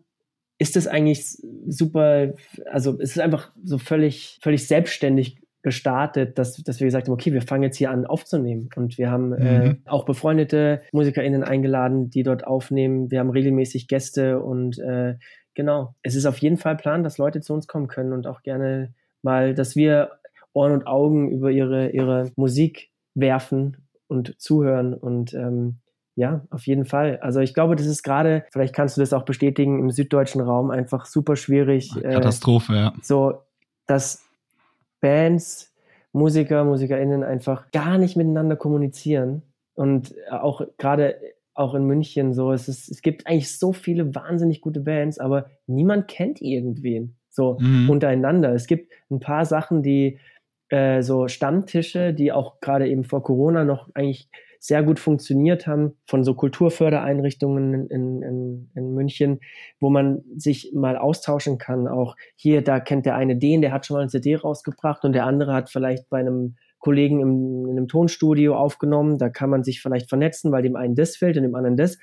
ist es eigentlich super, also es ist einfach so völlig, völlig selbstständig gestartet, dass, dass wir gesagt haben, okay, wir fangen jetzt hier an aufzunehmen. Und wir haben äh, mhm. äh, auch befreundete MusikerInnen eingeladen, die dort aufnehmen. Wir haben regelmäßig Gäste und äh, genau, es ist auf jeden Fall Plan, dass Leute zu uns kommen können und auch gerne mal, dass wir Ohren und Augen über ihre, ihre Musik werfen und zuhören und ähm, ja, auf jeden Fall. Also ich glaube, das ist gerade, vielleicht kannst du das auch bestätigen, im süddeutschen Raum einfach super schwierig. Äh, Katastrophe, äh, ja. So, dass Bands, Musiker, MusikerInnen einfach gar nicht miteinander kommunizieren und auch gerade auch in München so. Es, ist, es gibt eigentlich so viele wahnsinnig gute Bands, aber niemand kennt irgendwen so mhm. untereinander. Es gibt ein paar Sachen, die äh, so Stammtische, die auch gerade eben vor Corona noch eigentlich sehr gut funktioniert haben, von so Kulturfördereinrichtungen in, in, in München, wo man sich mal austauschen kann. Auch hier, da kennt der eine den, der hat schon mal ein CD rausgebracht und der andere hat vielleicht bei einem Kollegen im, in einem Tonstudio aufgenommen. Da kann man sich vielleicht vernetzen, weil dem einen das fällt und dem anderen das.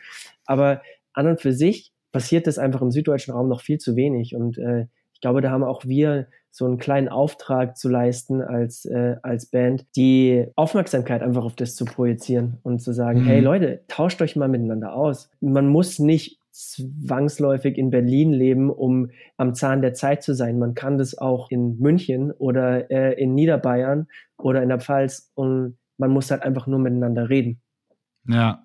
Aber an und für sich passiert das einfach im süddeutschen Raum noch viel zu wenig. Und äh, ich glaube, da haben auch wir so einen kleinen Auftrag zu leisten als, äh, als Band, die Aufmerksamkeit einfach auf das zu projizieren und zu sagen, mhm. hey Leute, tauscht euch mal miteinander aus. Man muss nicht zwangsläufig in Berlin leben, um am Zahn der Zeit zu sein. Man kann das auch in München oder äh, in Niederbayern oder in der Pfalz und man muss halt einfach nur miteinander reden. Ja,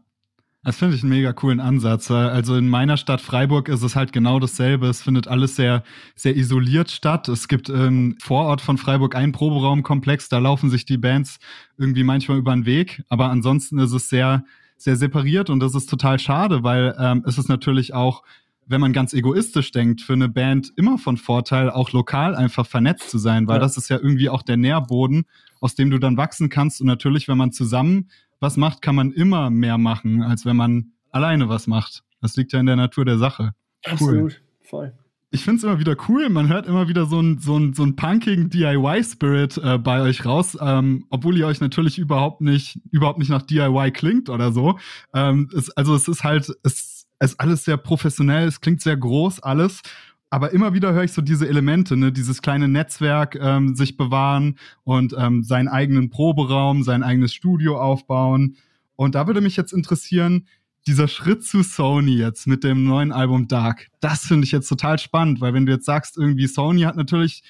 das finde ich einen mega coolen Ansatz. Also in meiner Stadt Freiburg ist es halt genau dasselbe. Es findet alles sehr, sehr isoliert statt. Es gibt im Vorort von Freiburg einen Proberaumkomplex, da laufen sich die Bands irgendwie manchmal über den Weg. Aber ansonsten ist es sehr, sehr separiert und das ist total schade, weil ähm, es ist natürlich auch wenn man ganz egoistisch denkt, für eine Band immer von Vorteil, auch lokal einfach vernetzt zu sein, weil ja. das ist ja irgendwie auch der Nährboden, aus dem du dann wachsen kannst. Und natürlich, wenn man zusammen was macht, kann man immer mehr machen, als wenn man alleine was macht. Das liegt ja in der Natur der Sache. Cool. Absolut, voll. Ich finde es immer wieder cool. Man hört immer wieder so einen so so ein punkigen DIY-Spirit äh, bei euch raus, ähm, obwohl ihr euch natürlich überhaupt nicht, überhaupt nicht nach DIY klingt oder so. Ähm, es, also es ist halt, es ist alles sehr professionell, es klingt sehr groß alles aber immer wieder höre ich so diese Elemente, ne, dieses kleine Netzwerk ähm, sich bewahren und ähm, seinen eigenen Proberaum, sein eigenes Studio aufbauen. Und da würde mich jetzt interessieren, dieser Schritt zu Sony jetzt mit dem neuen Album Dark, das finde ich jetzt total spannend, weil wenn du jetzt sagst, irgendwie Sony hat natürlich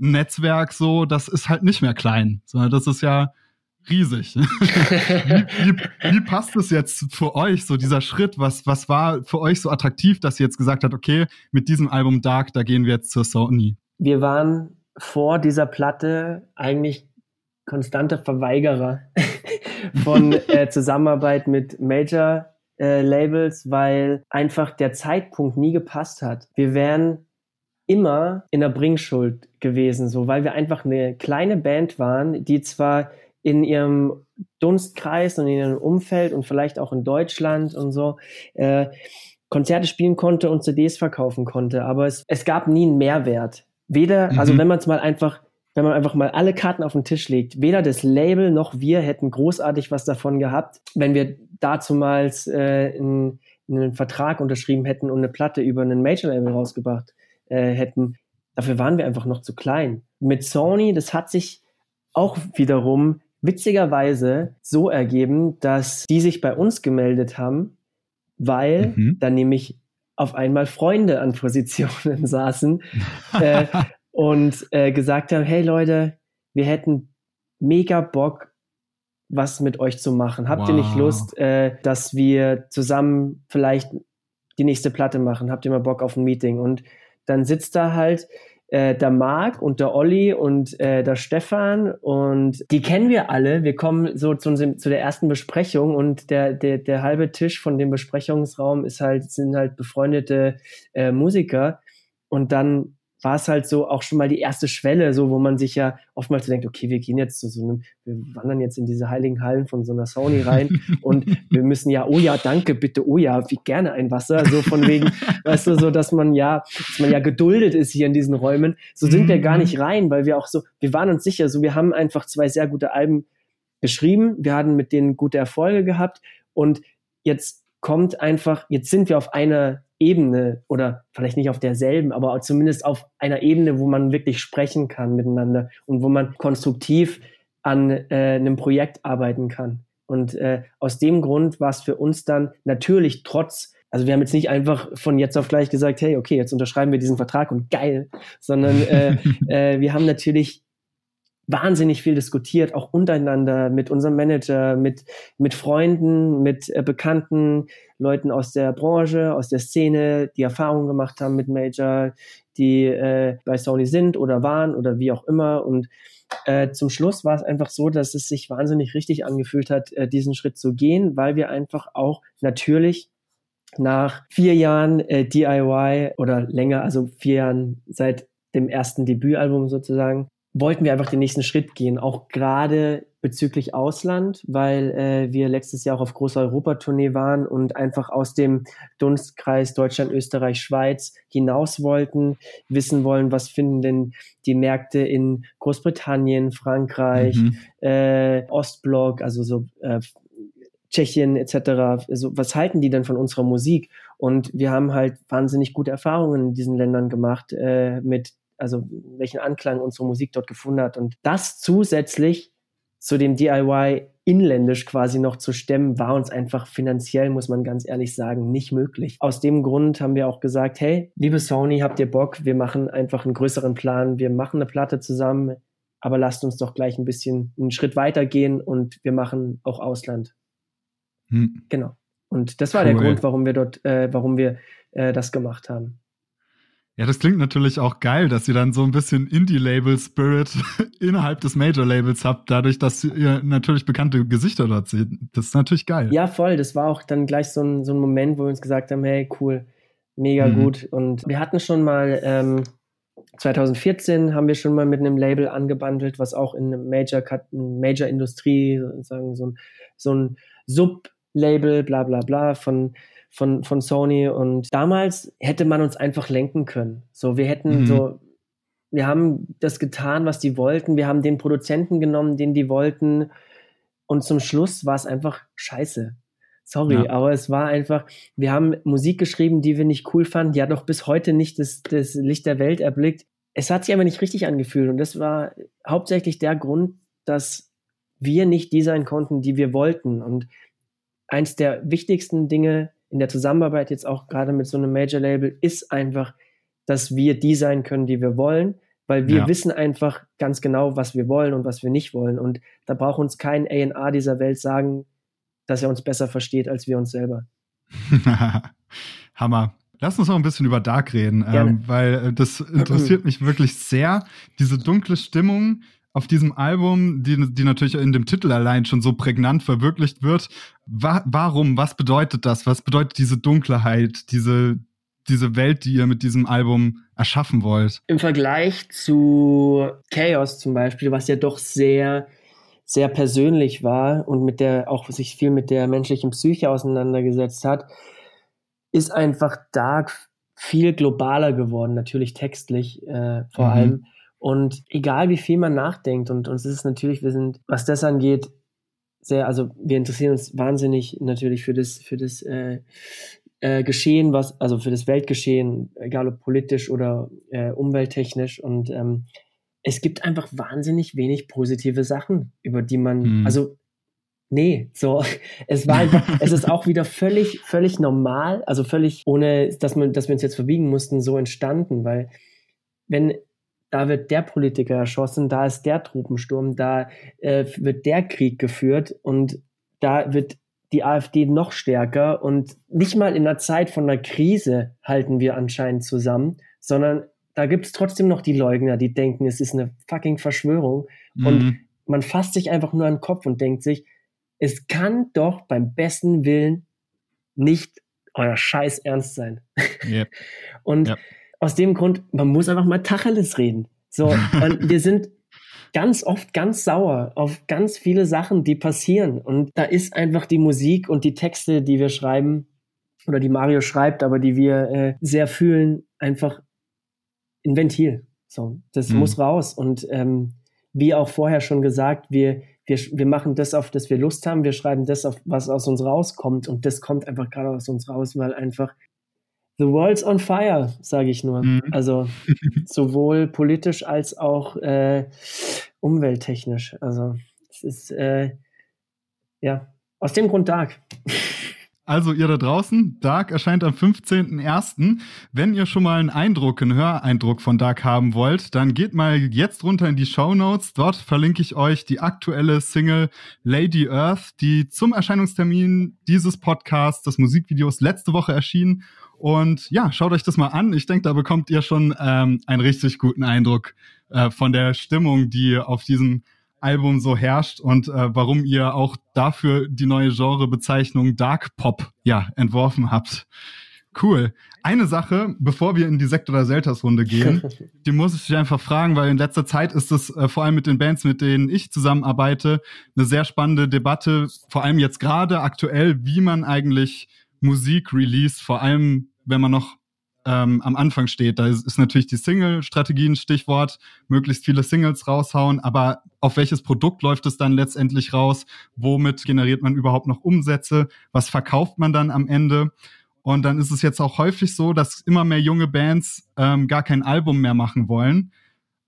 ein Netzwerk so, das ist halt nicht mehr klein, sondern das ist ja riesig. <laughs> wie, wie, wie, passt es jetzt für euch, so dieser Schritt? Was, was war für euch so attraktiv, dass ihr jetzt gesagt habt, okay, mit diesem Album Dark, da gehen wir jetzt zur Sony? Wir waren vor dieser Platte eigentlich konstante Verweigerer <laughs> von <laughs> äh, Zusammenarbeit mit Major äh, Labels, weil einfach der Zeitpunkt nie gepasst hat. Wir wären immer in der Bringschuld gewesen, so weil wir einfach eine kleine Band waren, die zwar in ihrem Dunstkreis und in ihrem Umfeld und vielleicht auch in Deutschland und so äh, Konzerte spielen konnte und CDs verkaufen konnte. Aber es, es gab nie einen Mehrwert. Weder, mhm. also wenn man es mal einfach, wenn man einfach mal alle Karten auf den Tisch legt, weder das Label noch wir hätten großartig was davon gehabt, wenn wir dazumals äh, einen, einen Vertrag unterschrieben hätten und eine Platte über einen Major-Label rausgebracht äh, hätten. Dafür waren wir einfach noch zu klein. Mit Sony, das hat sich auch wiederum witzigerweise so ergeben, dass die sich bei uns gemeldet haben, weil mhm. dann nämlich auf einmal Freunde an Positionen <laughs> saßen äh, und äh, gesagt haben, hey Leute, wir hätten mega Bock, was mit euch zu machen. Habt wow. ihr nicht Lust, äh, dass wir zusammen vielleicht die nächste Platte machen? Habt ihr mal Bock auf ein Meeting? Und dann sitzt da halt äh, der Marc und der Olli und äh, der Stefan und die kennen wir alle. Wir kommen so zu, zu der ersten Besprechung und der, der, der halbe Tisch von dem Besprechungsraum ist halt, sind halt befreundete äh, Musiker und dann war es halt so auch schon mal die erste Schwelle, so wo man sich ja oftmals denkt, okay, wir gehen jetzt zu so einem, wir wandern jetzt in diese heiligen Hallen von so einer Sony rein <laughs> und wir müssen ja, oh ja, danke, bitte, oh ja, wie gerne ein Wasser, so von wegen, <laughs> weißt du, so, dass man ja, dass man ja geduldet ist hier in diesen Räumen. So sind wir gar nicht rein, weil wir auch so, wir waren uns sicher, so, wir haben einfach zwei sehr gute Alben geschrieben, wir hatten mit denen gute Erfolge gehabt und jetzt kommt einfach, jetzt sind wir auf einer Ebene oder vielleicht nicht auf derselben, aber zumindest auf einer Ebene, wo man wirklich sprechen kann miteinander und wo man konstruktiv an äh, einem Projekt arbeiten kann. Und äh, aus dem Grund war es für uns dann natürlich trotz, also wir haben jetzt nicht einfach von jetzt auf gleich gesagt, hey, okay, jetzt unterschreiben wir diesen Vertrag und geil, sondern äh, <laughs> äh, wir haben natürlich wahnsinnig viel diskutiert, auch untereinander mit unserem Manager, mit, mit Freunden, mit äh, Bekannten, Leuten aus der Branche, aus der Szene, die Erfahrungen gemacht haben mit Major, die äh, bei Sony sind oder waren oder wie auch immer. Und äh, zum Schluss war es einfach so, dass es sich wahnsinnig richtig angefühlt hat, äh, diesen Schritt zu gehen, weil wir einfach auch natürlich nach vier Jahren äh, DIY oder länger, also vier Jahren seit dem ersten Debütalbum sozusagen, wollten wir einfach den nächsten Schritt gehen, auch gerade bezüglich Ausland, weil äh, wir letztes Jahr auch auf großer Europatournee waren und einfach aus dem Dunstkreis Deutschland, Österreich, Schweiz hinaus wollten, wissen wollen, was finden denn die Märkte in Großbritannien, Frankreich, mhm. äh, Ostblock, also so äh, Tschechien etc. Also, was halten die denn von unserer Musik? Und wir haben halt wahnsinnig gute Erfahrungen in diesen Ländern gemacht äh, mit also welchen Anklang unsere Musik dort gefunden hat. Und das zusätzlich zu dem DIY inländisch quasi noch zu stemmen, war uns einfach finanziell, muss man ganz ehrlich sagen, nicht möglich. Aus dem Grund haben wir auch gesagt, hey, liebe Sony, habt ihr Bock? Wir machen einfach einen größeren Plan. Wir machen eine Platte zusammen, aber lasst uns doch gleich ein bisschen einen Schritt weiter gehen und wir machen auch Ausland. Hm. Genau. Und das war cool. der Grund, warum wir dort, äh, warum wir äh, das gemacht haben. Ja, das klingt natürlich auch geil, dass ihr dann so ein bisschen Indie-Label-Spirit <laughs> innerhalb des Major-Labels habt, dadurch, dass ihr natürlich bekannte Gesichter dort seht. Das ist natürlich geil. Ja, voll. Das war auch dann gleich so ein, so ein Moment, wo wir uns gesagt haben, hey, cool, mega mhm. gut. Und wir hatten schon mal, ähm, 2014 haben wir schon mal mit einem Label angebandelt, was auch in Major, Major Industrie, sozusagen so ein, so ein Sub-Label, bla bla bla, von von, von Sony. Und damals hätte man uns einfach lenken können. So, wir hätten mhm. so, wir haben das getan, was die wollten. Wir haben den Produzenten genommen, den die wollten. Und zum Schluss war es einfach scheiße. Sorry, ja. aber es war einfach, wir haben Musik geschrieben, die wir nicht cool fanden. Die hat noch bis heute nicht das, das Licht der Welt erblickt. Es hat sich aber nicht richtig angefühlt. Und das war hauptsächlich der Grund, dass wir nicht die sein konnten, die wir wollten. Und eins der wichtigsten Dinge in der Zusammenarbeit jetzt auch gerade mit so einem Major-Label ist einfach, dass wir die sein können, die wir wollen, weil wir ja. wissen einfach ganz genau, was wir wollen und was wir nicht wollen. Und da braucht uns kein A&A dieser Welt sagen, dass er uns besser versteht als wir uns selber. <laughs> Hammer. Lass uns noch ein bisschen über Dark reden, ähm, weil äh, das interessiert mich wirklich sehr. Diese dunkle Stimmung, auf diesem Album, die, die natürlich in dem Titel allein schon so prägnant verwirklicht wird. Wa warum? Was bedeutet das? Was bedeutet diese Dunkelheit, diese, diese Welt, die ihr mit diesem Album erschaffen wollt? Im Vergleich zu Chaos zum Beispiel, was ja doch sehr, sehr persönlich war und mit der auch sich viel mit der menschlichen Psyche auseinandergesetzt hat, ist einfach Dark viel globaler geworden, natürlich textlich äh, vor mhm. allem und egal wie viel man nachdenkt, und uns ist es natürlich, wir sind, was das angeht, sehr, also wir interessieren uns wahnsinnig natürlich für das, für das äh, äh, Geschehen, was, also für das Weltgeschehen, egal ob politisch oder äh, umwelttechnisch. Und ähm, es gibt einfach wahnsinnig wenig positive Sachen, über die man, mhm. also Nee, so, <laughs> es war einfach, es ist auch wieder völlig, völlig normal, also völlig ohne, dass man, dass wir uns jetzt verbiegen mussten, so entstanden, weil wenn da wird der Politiker erschossen, da ist der Trupensturm, da äh, wird der Krieg geführt und da wird die AfD noch stärker und nicht mal in einer Zeit von einer Krise halten wir anscheinend zusammen, sondern da gibt es trotzdem noch die Leugner, die denken, es ist eine fucking Verschwörung mhm. und man fasst sich einfach nur an den Kopf und denkt sich, es kann doch beim besten Willen nicht euer Scheiß ernst sein. Yep. <laughs> und yep aus dem Grund, man muss einfach mal Tacheles reden. So, <laughs> und wir sind ganz oft ganz sauer auf ganz viele Sachen, die passieren. Und da ist einfach die Musik und die Texte, die wir schreiben oder die Mario schreibt, aber die wir äh, sehr fühlen, einfach ein Ventil. So, das mhm. muss raus. Und ähm, wie auch vorher schon gesagt, wir, wir, wir machen das, auf das wir Lust haben. Wir schreiben das, auf was aus uns rauskommt. Und das kommt einfach gerade aus uns raus, weil einfach The world's on fire, sage ich nur. Mhm. Also <laughs> sowohl politisch als auch äh, umwelttechnisch. Also es ist äh, ja aus dem Grund Dark. Also ihr da draußen, Dark erscheint am 15.01. Wenn ihr schon mal einen Eindruck, einen Höreindruck von Dark haben wollt, dann geht mal jetzt runter in die Show Notes. Dort verlinke ich euch die aktuelle Single Lady Earth, die zum Erscheinungstermin dieses Podcasts, des Musikvideos letzte Woche erschien und ja, schaut euch das mal an. Ich denke, da bekommt ihr schon ähm, einen richtig guten Eindruck äh, von der Stimmung, die auf diesem Album so herrscht und äh, warum ihr auch dafür die neue Genrebezeichnung Dark Pop ja entworfen habt. Cool. Eine Sache, bevor wir in die Sekt- oder Selters-Runde gehen, <laughs> die muss ich dich einfach fragen, weil in letzter Zeit ist es äh, vor allem mit den Bands, mit denen ich zusammenarbeite, eine sehr spannende Debatte, vor allem jetzt gerade aktuell, wie man eigentlich Musik release, vor allem wenn man noch ähm, am Anfang steht. Da ist, ist natürlich die Single-Strategie ein Stichwort, möglichst viele Singles raushauen, aber auf welches Produkt läuft es dann letztendlich raus? Womit generiert man überhaupt noch Umsätze? Was verkauft man dann am Ende? Und dann ist es jetzt auch häufig so, dass immer mehr junge Bands ähm, gar kein Album mehr machen wollen,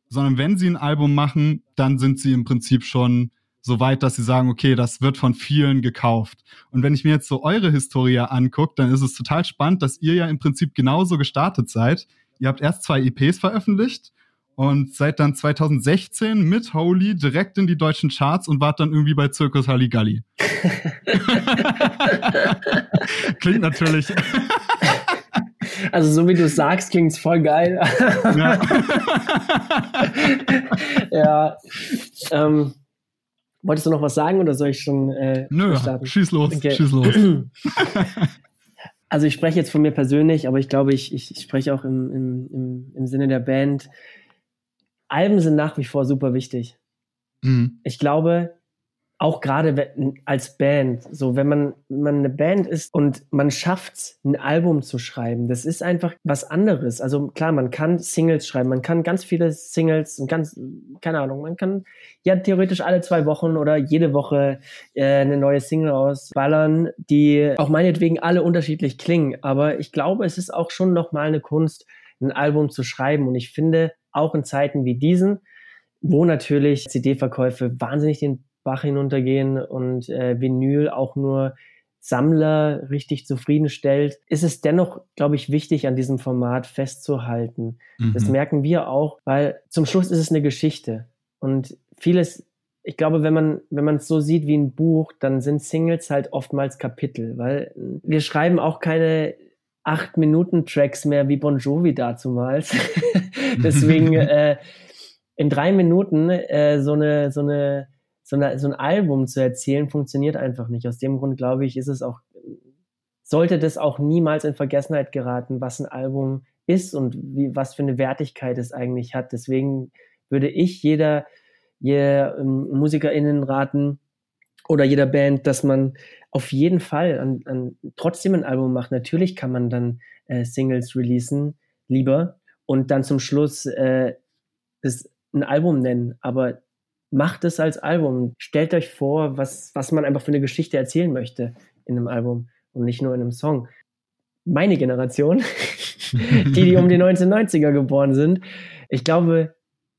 sondern wenn sie ein Album machen, dann sind sie im Prinzip schon so weit, dass sie sagen, okay, das wird von vielen gekauft. Und wenn ich mir jetzt so eure Historie angucke, dann ist es total spannend, dass ihr ja im Prinzip genauso gestartet seid. Ihr habt erst zwei EPs veröffentlicht und seid dann 2016 mit Holy direkt in die deutschen Charts und wart dann irgendwie bei Zirkus Halligalli. <laughs> Klingt natürlich. <laughs> Also so wie du sagst, klingt es voll geil. ja. <laughs> ja. Ähm, wolltest du noch was sagen oder soll ich schon äh, Nö, starten? schieß los, okay. schieß los. <clears throat> Also ich spreche jetzt von mir persönlich, aber ich glaube, ich, ich, ich spreche auch im, im, im, Sinne der Band. Alben sind nach wie vor super wichtig. Mhm. Ich glaube, auch gerade als Band, so wenn man, wenn man eine Band ist und man schafft ein Album zu schreiben, das ist einfach was anderes. Also klar, man kann Singles schreiben, man kann ganz viele Singles und ganz, keine Ahnung, man kann ja theoretisch alle zwei Wochen oder jede Woche äh, eine neue Single ausballern, die auch meinetwegen alle unterschiedlich klingen. Aber ich glaube, es ist auch schon nochmal eine Kunst, ein Album zu schreiben. Und ich finde, auch in Zeiten wie diesen, wo natürlich CD-Verkäufe wahnsinnig den Bach hinuntergehen und äh, Vinyl auch nur Sammler richtig zufriedenstellt, ist es dennoch, glaube ich, wichtig, an diesem Format festzuhalten. Mhm. Das merken wir auch, weil zum Schluss ist es eine Geschichte. Und vieles, ich glaube, wenn man, wenn man es so sieht wie ein Buch, dann sind Singles halt oftmals Kapitel, weil wir schreiben auch keine acht Minuten Tracks mehr wie Bon Jovi dazumals. <laughs> Deswegen <laughs> äh, in drei Minuten äh, so eine, so eine so, eine, so ein Album zu erzählen, funktioniert einfach nicht. Aus dem Grund glaube ich, ist es auch, sollte das auch niemals in Vergessenheit geraten, was ein Album ist und wie, was für eine Wertigkeit es eigentlich hat. Deswegen würde ich jeder, jeder ähm, MusikerInnen raten oder jeder Band, dass man auf jeden Fall an, an, trotzdem ein Album macht. Natürlich kann man dann äh, Singles releasen, lieber, und dann zum Schluss äh, das ein Album nennen. Aber macht es als Album. Stellt euch vor, was, was man einfach für eine Geschichte erzählen möchte in einem Album und nicht nur in einem Song. Meine Generation, <laughs> die, die um die 1990er geboren sind, ich glaube,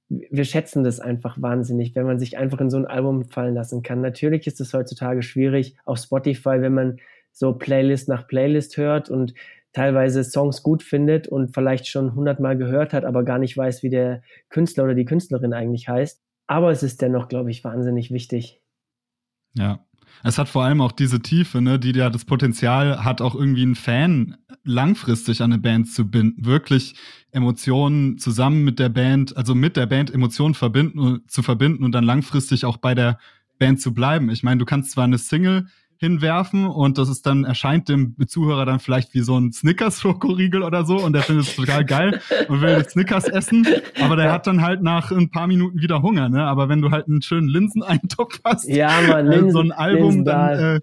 wir schätzen das einfach wahnsinnig, wenn man sich einfach in so ein Album fallen lassen kann. Natürlich ist es heutzutage schwierig auf Spotify, wenn man so Playlist nach Playlist hört und teilweise Songs gut findet und vielleicht schon hundertmal gehört hat, aber gar nicht weiß, wie der Künstler oder die Künstlerin eigentlich heißt. Aber es ist dennoch, glaube ich, wahnsinnig wichtig. Ja. Es hat vor allem auch diese Tiefe, ne, die ja das Potenzial hat, auch irgendwie einen Fan langfristig an eine Band zu binden, wirklich Emotionen zusammen mit der Band, also mit der Band Emotionen verbinden, zu verbinden und dann langfristig auch bei der Band zu bleiben. Ich meine, du kannst zwar eine Single hinwerfen und das ist dann erscheint dem Zuhörer dann vielleicht wie so ein Snickers Schokoriegel oder so und der findet es total geil und will Snickers essen, aber der hat dann halt nach ein paar Minuten wieder Hunger, ne? Aber wenn du halt einen schönen Linseneintopf hast, ja, man, äh, Linsen, so ein Album, dann äh,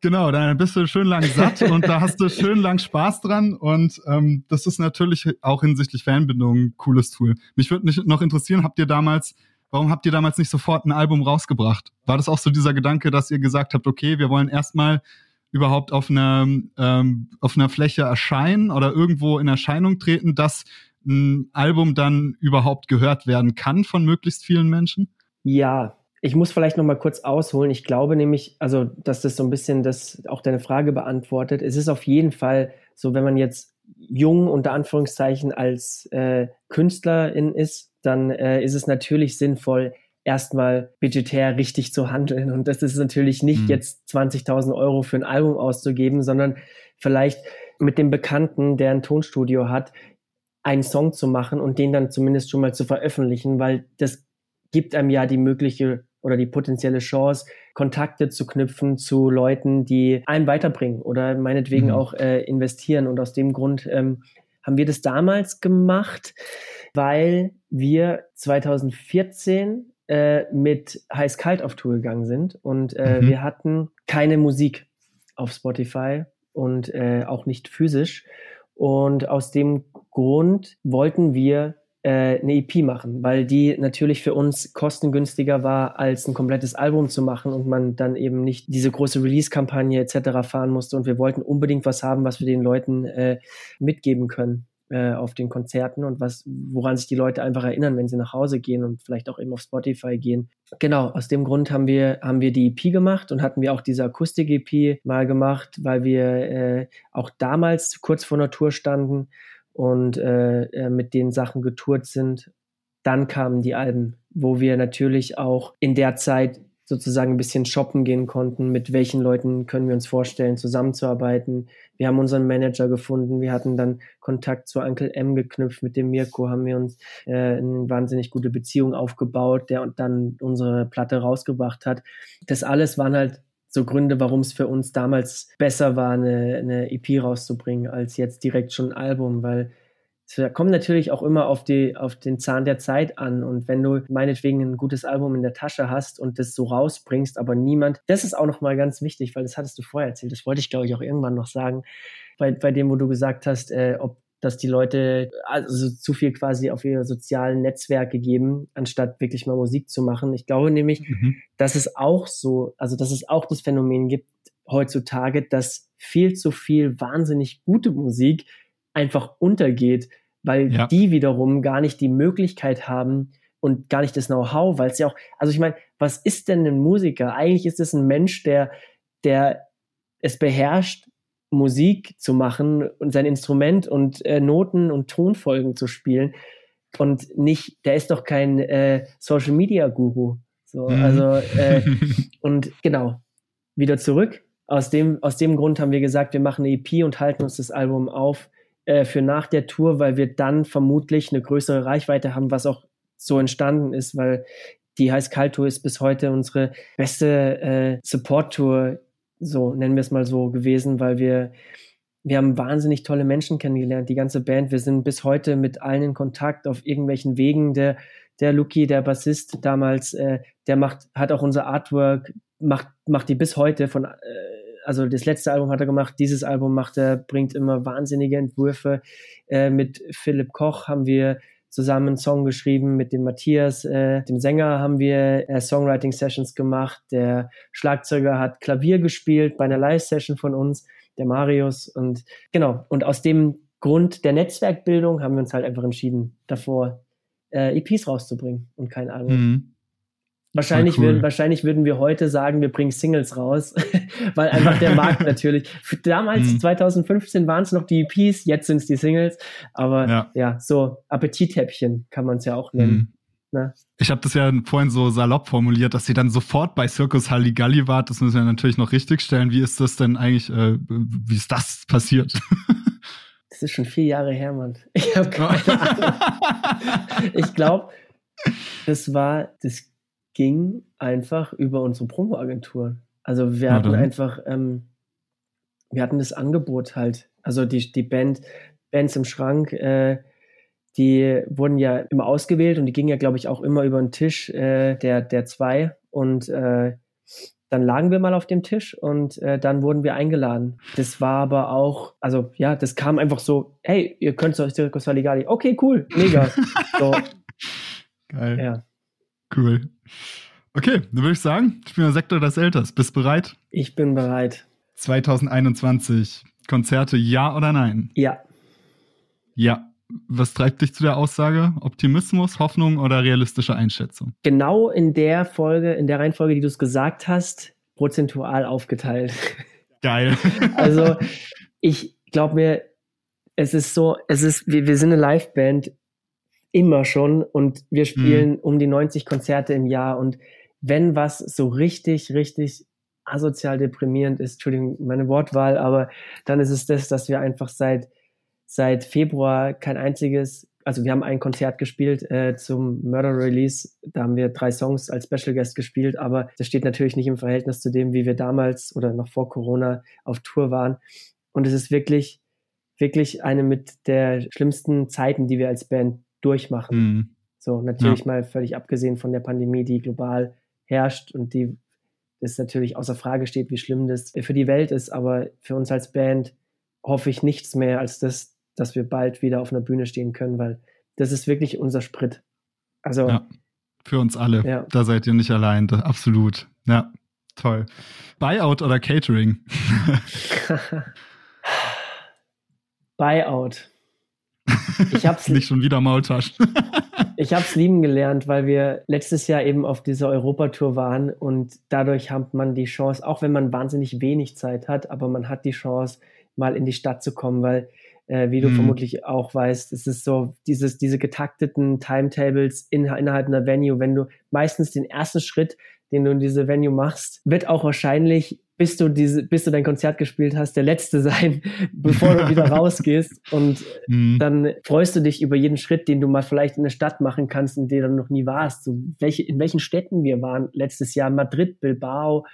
genau, dann bist du schön lang satt und da hast du schön lang Spaß dran und ähm, das ist natürlich auch hinsichtlich Fanbindung ein cooles Tool. Mich würde noch interessieren, habt ihr damals Warum habt ihr damals nicht sofort ein Album rausgebracht? War das auch so dieser Gedanke, dass ihr gesagt habt, okay, wir wollen erstmal überhaupt auf einer, ähm, auf einer Fläche erscheinen oder irgendwo in Erscheinung treten, dass ein Album dann überhaupt gehört werden kann von möglichst vielen Menschen? Ja, ich muss vielleicht noch mal kurz ausholen. Ich glaube nämlich, also, dass das so ein bisschen das auch deine Frage beantwortet. Es ist auf jeden Fall so, wenn man jetzt jung unter Anführungszeichen als äh, Künstlerin ist, dann äh, ist es natürlich sinnvoll, erstmal budgetär richtig zu handeln. Und das ist natürlich nicht mhm. jetzt 20.000 Euro für ein Album auszugeben, sondern vielleicht mit dem Bekannten, der ein Tonstudio hat, einen Song zu machen und den dann zumindest schon mal zu veröffentlichen, weil das gibt einem ja die mögliche oder die potenzielle Chance, Kontakte zu knüpfen zu Leuten, die einen weiterbringen oder meinetwegen mhm. auch äh, investieren. Und aus dem Grund ähm, haben wir das damals gemacht, weil wir 2014 äh, mit Heiß-Kalt auf Tour gegangen sind und äh, mhm. wir hatten keine Musik auf Spotify und äh, auch nicht physisch. Und aus dem Grund wollten wir äh, eine EP machen, weil die natürlich für uns kostengünstiger war, als ein komplettes Album zu machen und man dann eben nicht diese große Release-Kampagne etc. fahren musste. Und wir wollten unbedingt was haben, was wir den Leuten äh, mitgeben können äh, auf den Konzerten und was, woran sich die Leute einfach erinnern, wenn sie nach Hause gehen und vielleicht auch eben auf Spotify gehen. Genau, aus dem Grund haben wir, haben wir die EP gemacht und hatten wir auch diese Akustik-EP mal gemacht, weil wir äh, auch damals kurz vor Tour standen und äh, äh, mit den Sachen getourt sind. Dann kamen die Alben, wo wir natürlich auch in der Zeit sozusagen ein bisschen shoppen gehen konnten, mit welchen Leuten können wir uns vorstellen, zusammenzuarbeiten. Wir haben unseren Manager gefunden, wir hatten dann Kontakt zu Uncle M geknüpft, mit dem Mirko haben wir uns äh, eine wahnsinnig gute Beziehung aufgebaut, der dann unsere Platte rausgebracht hat. Das alles waren halt so Gründe, warum es für uns damals besser war, eine, eine EP rauszubringen, als jetzt direkt schon ein Album, weil es kommt natürlich auch immer auf, die, auf den Zahn der Zeit an. Und wenn du meinetwegen ein gutes Album in der Tasche hast und das so rausbringst, aber niemand, das ist auch nochmal ganz wichtig, weil das hattest du vorher erzählt. Das wollte ich, glaube ich, auch irgendwann noch sagen. Bei, bei dem, wo du gesagt hast, äh, ob dass die Leute also zu viel quasi auf ihre sozialen Netzwerke geben, anstatt wirklich mal Musik zu machen. Ich glaube nämlich, mhm. dass es auch so, also dass es auch das Phänomen gibt heutzutage, dass viel zu viel wahnsinnig gute Musik einfach untergeht, weil ja. die wiederum gar nicht die Möglichkeit haben und gar nicht das Know-how, weil es ja auch, also ich meine, was ist denn ein Musiker? Eigentlich ist es ein Mensch, der, der es beherrscht, Musik zu machen und sein Instrument und äh, Noten und Tonfolgen zu spielen und nicht, der ist doch kein äh, Social Media Guru. So, mhm. also äh, <laughs> und genau wieder zurück. Aus dem aus dem Grund haben wir gesagt, wir machen eine EP und halten uns das Album auf äh, für nach der Tour, weil wir dann vermutlich eine größere Reichweite haben, was auch so entstanden ist, weil die Heiß-Kalt-Tour ist bis heute unsere beste äh, Support-Tour so nennen wir es mal so gewesen, weil wir wir haben wahnsinnig tolle Menschen kennengelernt, die ganze Band. Wir sind bis heute mit allen in Kontakt auf irgendwelchen Wegen. Der, der Lucky, der Bassist damals, äh, der macht, hat auch unser Artwork, macht, macht die bis heute von, äh, also das letzte Album hat er gemacht, dieses Album macht er, bringt immer wahnsinnige Entwürfe. Äh, mit Philipp Koch haben wir zusammen einen Song geschrieben mit dem Matthias, äh, dem Sänger, haben wir äh, Songwriting-Sessions gemacht. Der Schlagzeuger hat Klavier gespielt bei einer Live-Session von uns, der Marius. Und genau, und aus dem Grund der Netzwerkbildung haben wir uns halt einfach entschieden, davor äh, EPs rauszubringen und kein Album. Mhm. Wahrscheinlich, cool. würden, wahrscheinlich würden wir heute sagen, wir bringen Singles raus, <laughs> weil einfach der Markt <laughs> natürlich. Damals, mhm. 2015, waren es noch die EPs, jetzt sind es die Singles. Aber ja, ja so Appetithäppchen kann man es ja auch nennen. Mhm. Ne? Ich habe das ja vorhin so salopp formuliert, dass sie dann sofort bei Circus Halligalli wart. Das müssen wir natürlich noch richtig stellen. Wie ist das denn eigentlich, äh, wie ist das passiert? <laughs> Das ist schon vier Jahre her, Mann. Ich habe keine Ahnung. ich glaube, das war das ging einfach über unsere Promo-Agentur. Also wir hatten einfach, ähm, wir hatten das Angebot halt. Also die, die Band, Bands im Schrank, äh, die wurden ja immer ausgewählt und die gingen ja, glaube ich, auch immer über den Tisch äh, der, der zwei. Und äh, dann lagen wir mal auf dem Tisch und äh, dann wurden wir eingeladen. Das war aber auch, also ja, das kam einfach so, hey, ihr könnt euch Circus Saligali. Okay, cool, mega. <laughs> so. Geil. Ja. Cool. Okay, dann würde ich sagen, ich bin der Sektor des Elters. Bist bereit? Ich bin bereit. 2021. Konzerte ja oder nein? Ja. Ja. Was treibt dich zu der Aussage? Optimismus, Hoffnung oder realistische Einschätzung? Genau in der Folge, in der Reihenfolge, die du es gesagt hast, prozentual aufgeteilt. <laughs> Geil. <laughs> also ich glaube mir, es ist so, es ist, wir, wir sind eine Liveband immer schon und wir spielen mhm. um die 90 Konzerte im Jahr und wenn was so richtig, richtig asozial deprimierend ist, Entschuldigung, meine Wortwahl, aber dann ist es das, dass wir einfach seit, seit Februar kein einziges also wir haben ein Konzert gespielt äh, zum Murder Release. Da haben wir drei Songs als Special Guest gespielt, aber das steht natürlich nicht im Verhältnis zu dem, wie wir damals oder noch vor Corona auf Tour waren. Und es ist wirklich, wirklich eine mit der schlimmsten Zeiten, die wir als Band durchmachen. Mhm. So, natürlich ja. mal völlig abgesehen von der Pandemie, die global herrscht und die das natürlich außer Frage steht, wie schlimm das für die Welt ist. Aber für uns als Band hoffe ich nichts mehr als das, dass wir bald wieder auf einer Bühne stehen können, weil das ist wirklich unser Sprit. Also ja, für uns alle. Ja. Da seid ihr nicht allein, absolut. Ja, toll. Buyout oder Catering? <laughs> Buyout. Ich hab's <laughs> nicht schon wieder Maultaschen. <laughs> ich habe es lieben gelernt, weil wir letztes Jahr eben auf dieser Europatour waren und dadurch hat man die Chance, auch wenn man wahnsinnig wenig Zeit hat, aber man hat die Chance, mal in die Stadt zu kommen, weil äh, wie du mhm. vermutlich auch weißt, es ist so dieses, diese getakteten Timetables in, innerhalb einer Venue, wenn du meistens den ersten Schritt, den du in diese Venue machst, wird auch wahrscheinlich bis du diese, bis du dein Konzert gespielt hast, der letzte <laughs> sein, bevor du wieder <laughs> rausgehst. Und mhm. dann freust du dich über jeden Schritt, den du mal vielleicht in der Stadt machen kannst, in der du noch nie warst. So welche, in welchen Städten wir waren letztes Jahr, Madrid, Bilbao,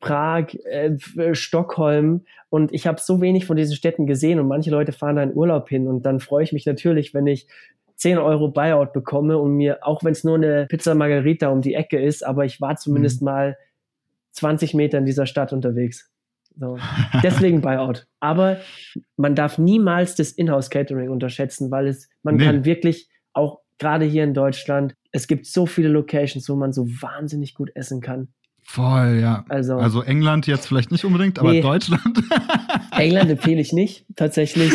Prag, äh, Stockholm und ich habe so wenig von diesen Städten gesehen und manche Leute fahren da in Urlaub hin und dann freue ich mich natürlich, wenn ich 10 Euro Buyout bekomme und mir, auch wenn es nur eine Pizza Margarita um die Ecke ist, aber ich war zumindest mhm. mal 20 Meter in dieser Stadt unterwegs. So. <laughs> Deswegen Buyout. Aber man darf niemals das Inhouse-Catering unterschätzen, weil es, man nee. kann wirklich auch gerade hier in Deutschland, es gibt so viele Locations, wo man so wahnsinnig gut essen kann. Voll, ja. Also, also England jetzt vielleicht nicht unbedingt, aber nee, Deutschland. <laughs> England empfehle ich nicht, tatsächlich.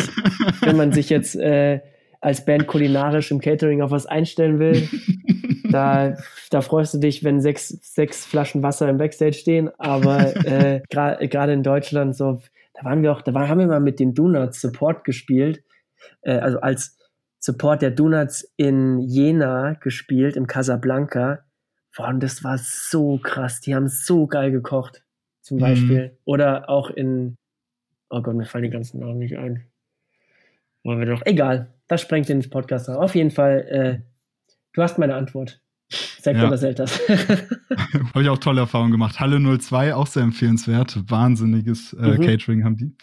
wenn man sich jetzt äh, als Band kulinarisch im Catering auf was einstellen will, <laughs> da, da freust du dich, wenn sechs, sechs Flaschen Wasser im Backstage stehen. Aber äh, <laughs> gerade gra in Deutschland, so, da waren wir auch, da waren, haben wir mal mit den Donuts Support gespielt. Äh, also als Support der Donuts in Jena gespielt, im Casablanca. Boah, und das war so krass. Die haben so geil gekocht, zum mhm. Beispiel. Oder auch in, oh Gott, mir fallen die ganzen Namen nicht ein. Wollen wir doch, egal, das sprengt den Podcast auf. Auf jeden Fall, äh, du hast meine Antwort. Sektor ja. oder Selters. <laughs> <laughs> Habe ich auch tolle Erfahrungen gemacht. Halle 02, auch sehr empfehlenswert. Wahnsinniges äh, mhm. Catering haben die.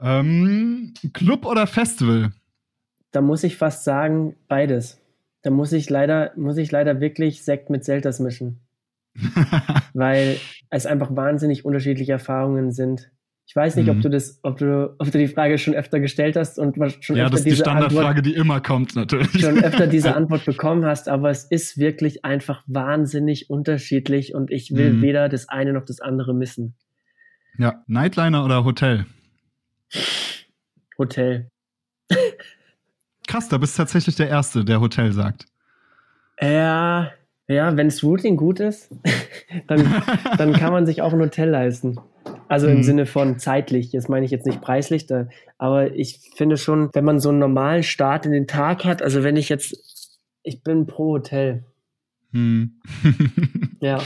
Ähm, Club oder Festival? Da muss ich fast sagen, beides da muss ich leider, muss ich leider wirklich Sekt mit Selters mischen. <laughs> weil es einfach wahnsinnig unterschiedliche Erfahrungen sind. Ich weiß nicht, mhm. ob du das, ob du, ob du die Frage schon öfter gestellt hast und schon ja, öfter das ist die Standardfrage, Antwort, die immer kommt natürlich. Schon öfter <laughs> diese Antwort bekommen hast, aber es ist wirklich einfach wahnsinnig unterschiedlich und ich will mhm. weder das eine noch das andere missen. Ja, Nightliner oder Hotel? Hotel. Krass, da bist du tatsächlich der Erste, der Hotel sagt. Ja, ja, wenn das Routing gut ist, <laughs> dann, dann kann man sich auch ein Hotel leisten. Also im mhm. Sinne von zeitlich, jetzt meine ich jetzt nicht preislich, da, aber ich finde schon, wenn man so einen normalen Start in den Tag hat, also wenn ich jetzt, ich bin pro Hotel. Hm. <laughs> ja.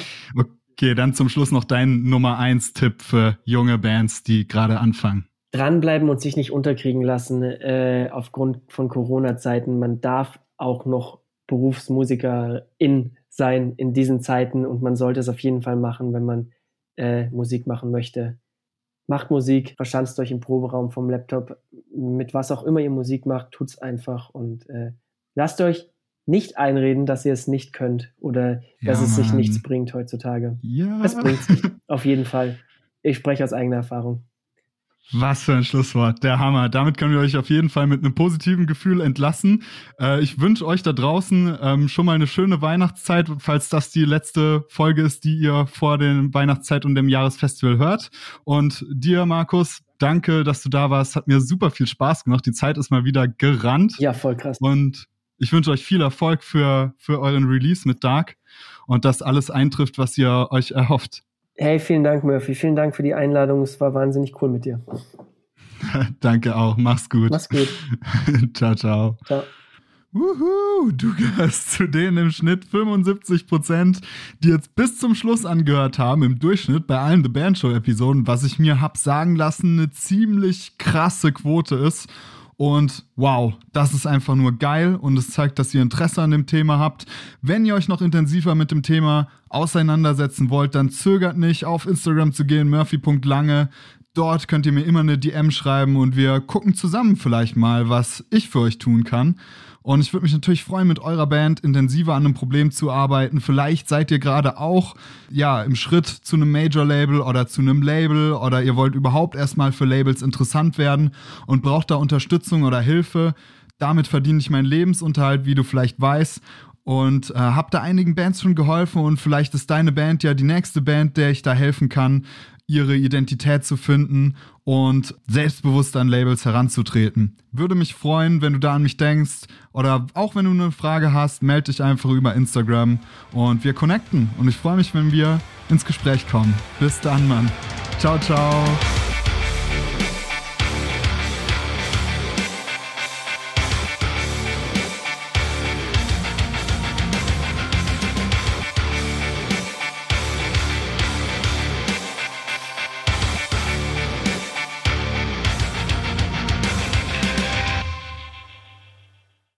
Okay, dann zum Schluss noch dein Nummer eins Tipp für junge Bands, die gerade anfangen dranbleiben und sich nicht unterkriegen lassen äh, aufgrund von Corona-Zeiten. Man darf auch noch Berufsmusikerin sein in diesen Zeiten und man sollte es auf jeden Fall machen, wenn man äh, Musik machen möchte. Macht Musik, verschanzt euch im Proberaum vom Laptop, mit was auch immer ihr Musik macht, tut's einfach und äh, lasst euch nicht einreden, dass ihr es nicht könnt oder ja, dass es sich nichts bringt heutzutage. Ja. Es bringt sich, auf jeden Fall. Ich spreche aus eigener Erfahrung. Was für ein Schlusswort, der Hammer. Damit können wir euch auf jeden Fall mit einem positiven Gefühl entlassen. Äh, ich wünsche euch da draußen ähm, schon mal eine schöne Weihnachtszeit, falls das die letzte Folge ist, die ihr vor der Weihnachtszeit und dem Jahresfestival hört. Und dir, Markus, danke, dass du da warst. Hat mir super viel Spaß gemacht. Die Zeit ist mal wieder gerannt. Ja, voll krass. Und ich wünsche euch viel Erfolg für, für euren Release mit Dark und dass alles eintrifft, was ihr euch erhofft. Hey, vielen Dank, Murphy. Vielen Dank für die Einladung. Es war wahnsinnig cool mit dir. <laughs> Danke auch. Mach's gut. Mach's gut. <laughs> ciao, ciao. Ciao. Wuhu, du gehörst zu denen im Schnitt 75 Prozent, die jetzt bis zum Schluss angehört haben, im Durchschnitt bei allen The Band Show Episoden, was ich mir hab sagen lassen, eine ziemlich krasse Quote ist. Und wow, das ist einfach nur geil und es zeigt, dass ihr Interesse an dem Thema habt. Wenn ihr euch noch intensiver mit dem Thema auseinandersetzen wollt, dann zögert nicht, auf Instagram zu gehen, murphy.lange. Dort könnt ihr mir immer eine DM schreiben und wir gucken zusammen vielleicht mal, was ich für euch tun kann. Und ich würde mich natürlich freuen, mit eurer Band intensiver an einem Problem zu arbeiten. Vielleicht seid ihr gerade auch ja im Schritt zu einem Major-Label oder zu einem Label oder ihr wollt überhaupt erstmal für Labels interessant werden und braucht da Unterstützung oder Hilfe. Damit verdiene ich meinen Lebensunterhalt, wie du vielleicht weißt und äh, habe da einigen Bands schon geholfen und vielleicht ist deine Band ja die nächste Band, der ich da helfen kann, ihre Identität zu finden und selbstbewusst an Labels heranzutreten. Würde mich freuen, wenn du da an mich denkst oder auch wenn du eine Frage hast, melde dich einfach über Instagram und wir connecten und ich freue mich, wenn wir ins Gespräch kommen. Bis dann, Mann. Ciao, ciao.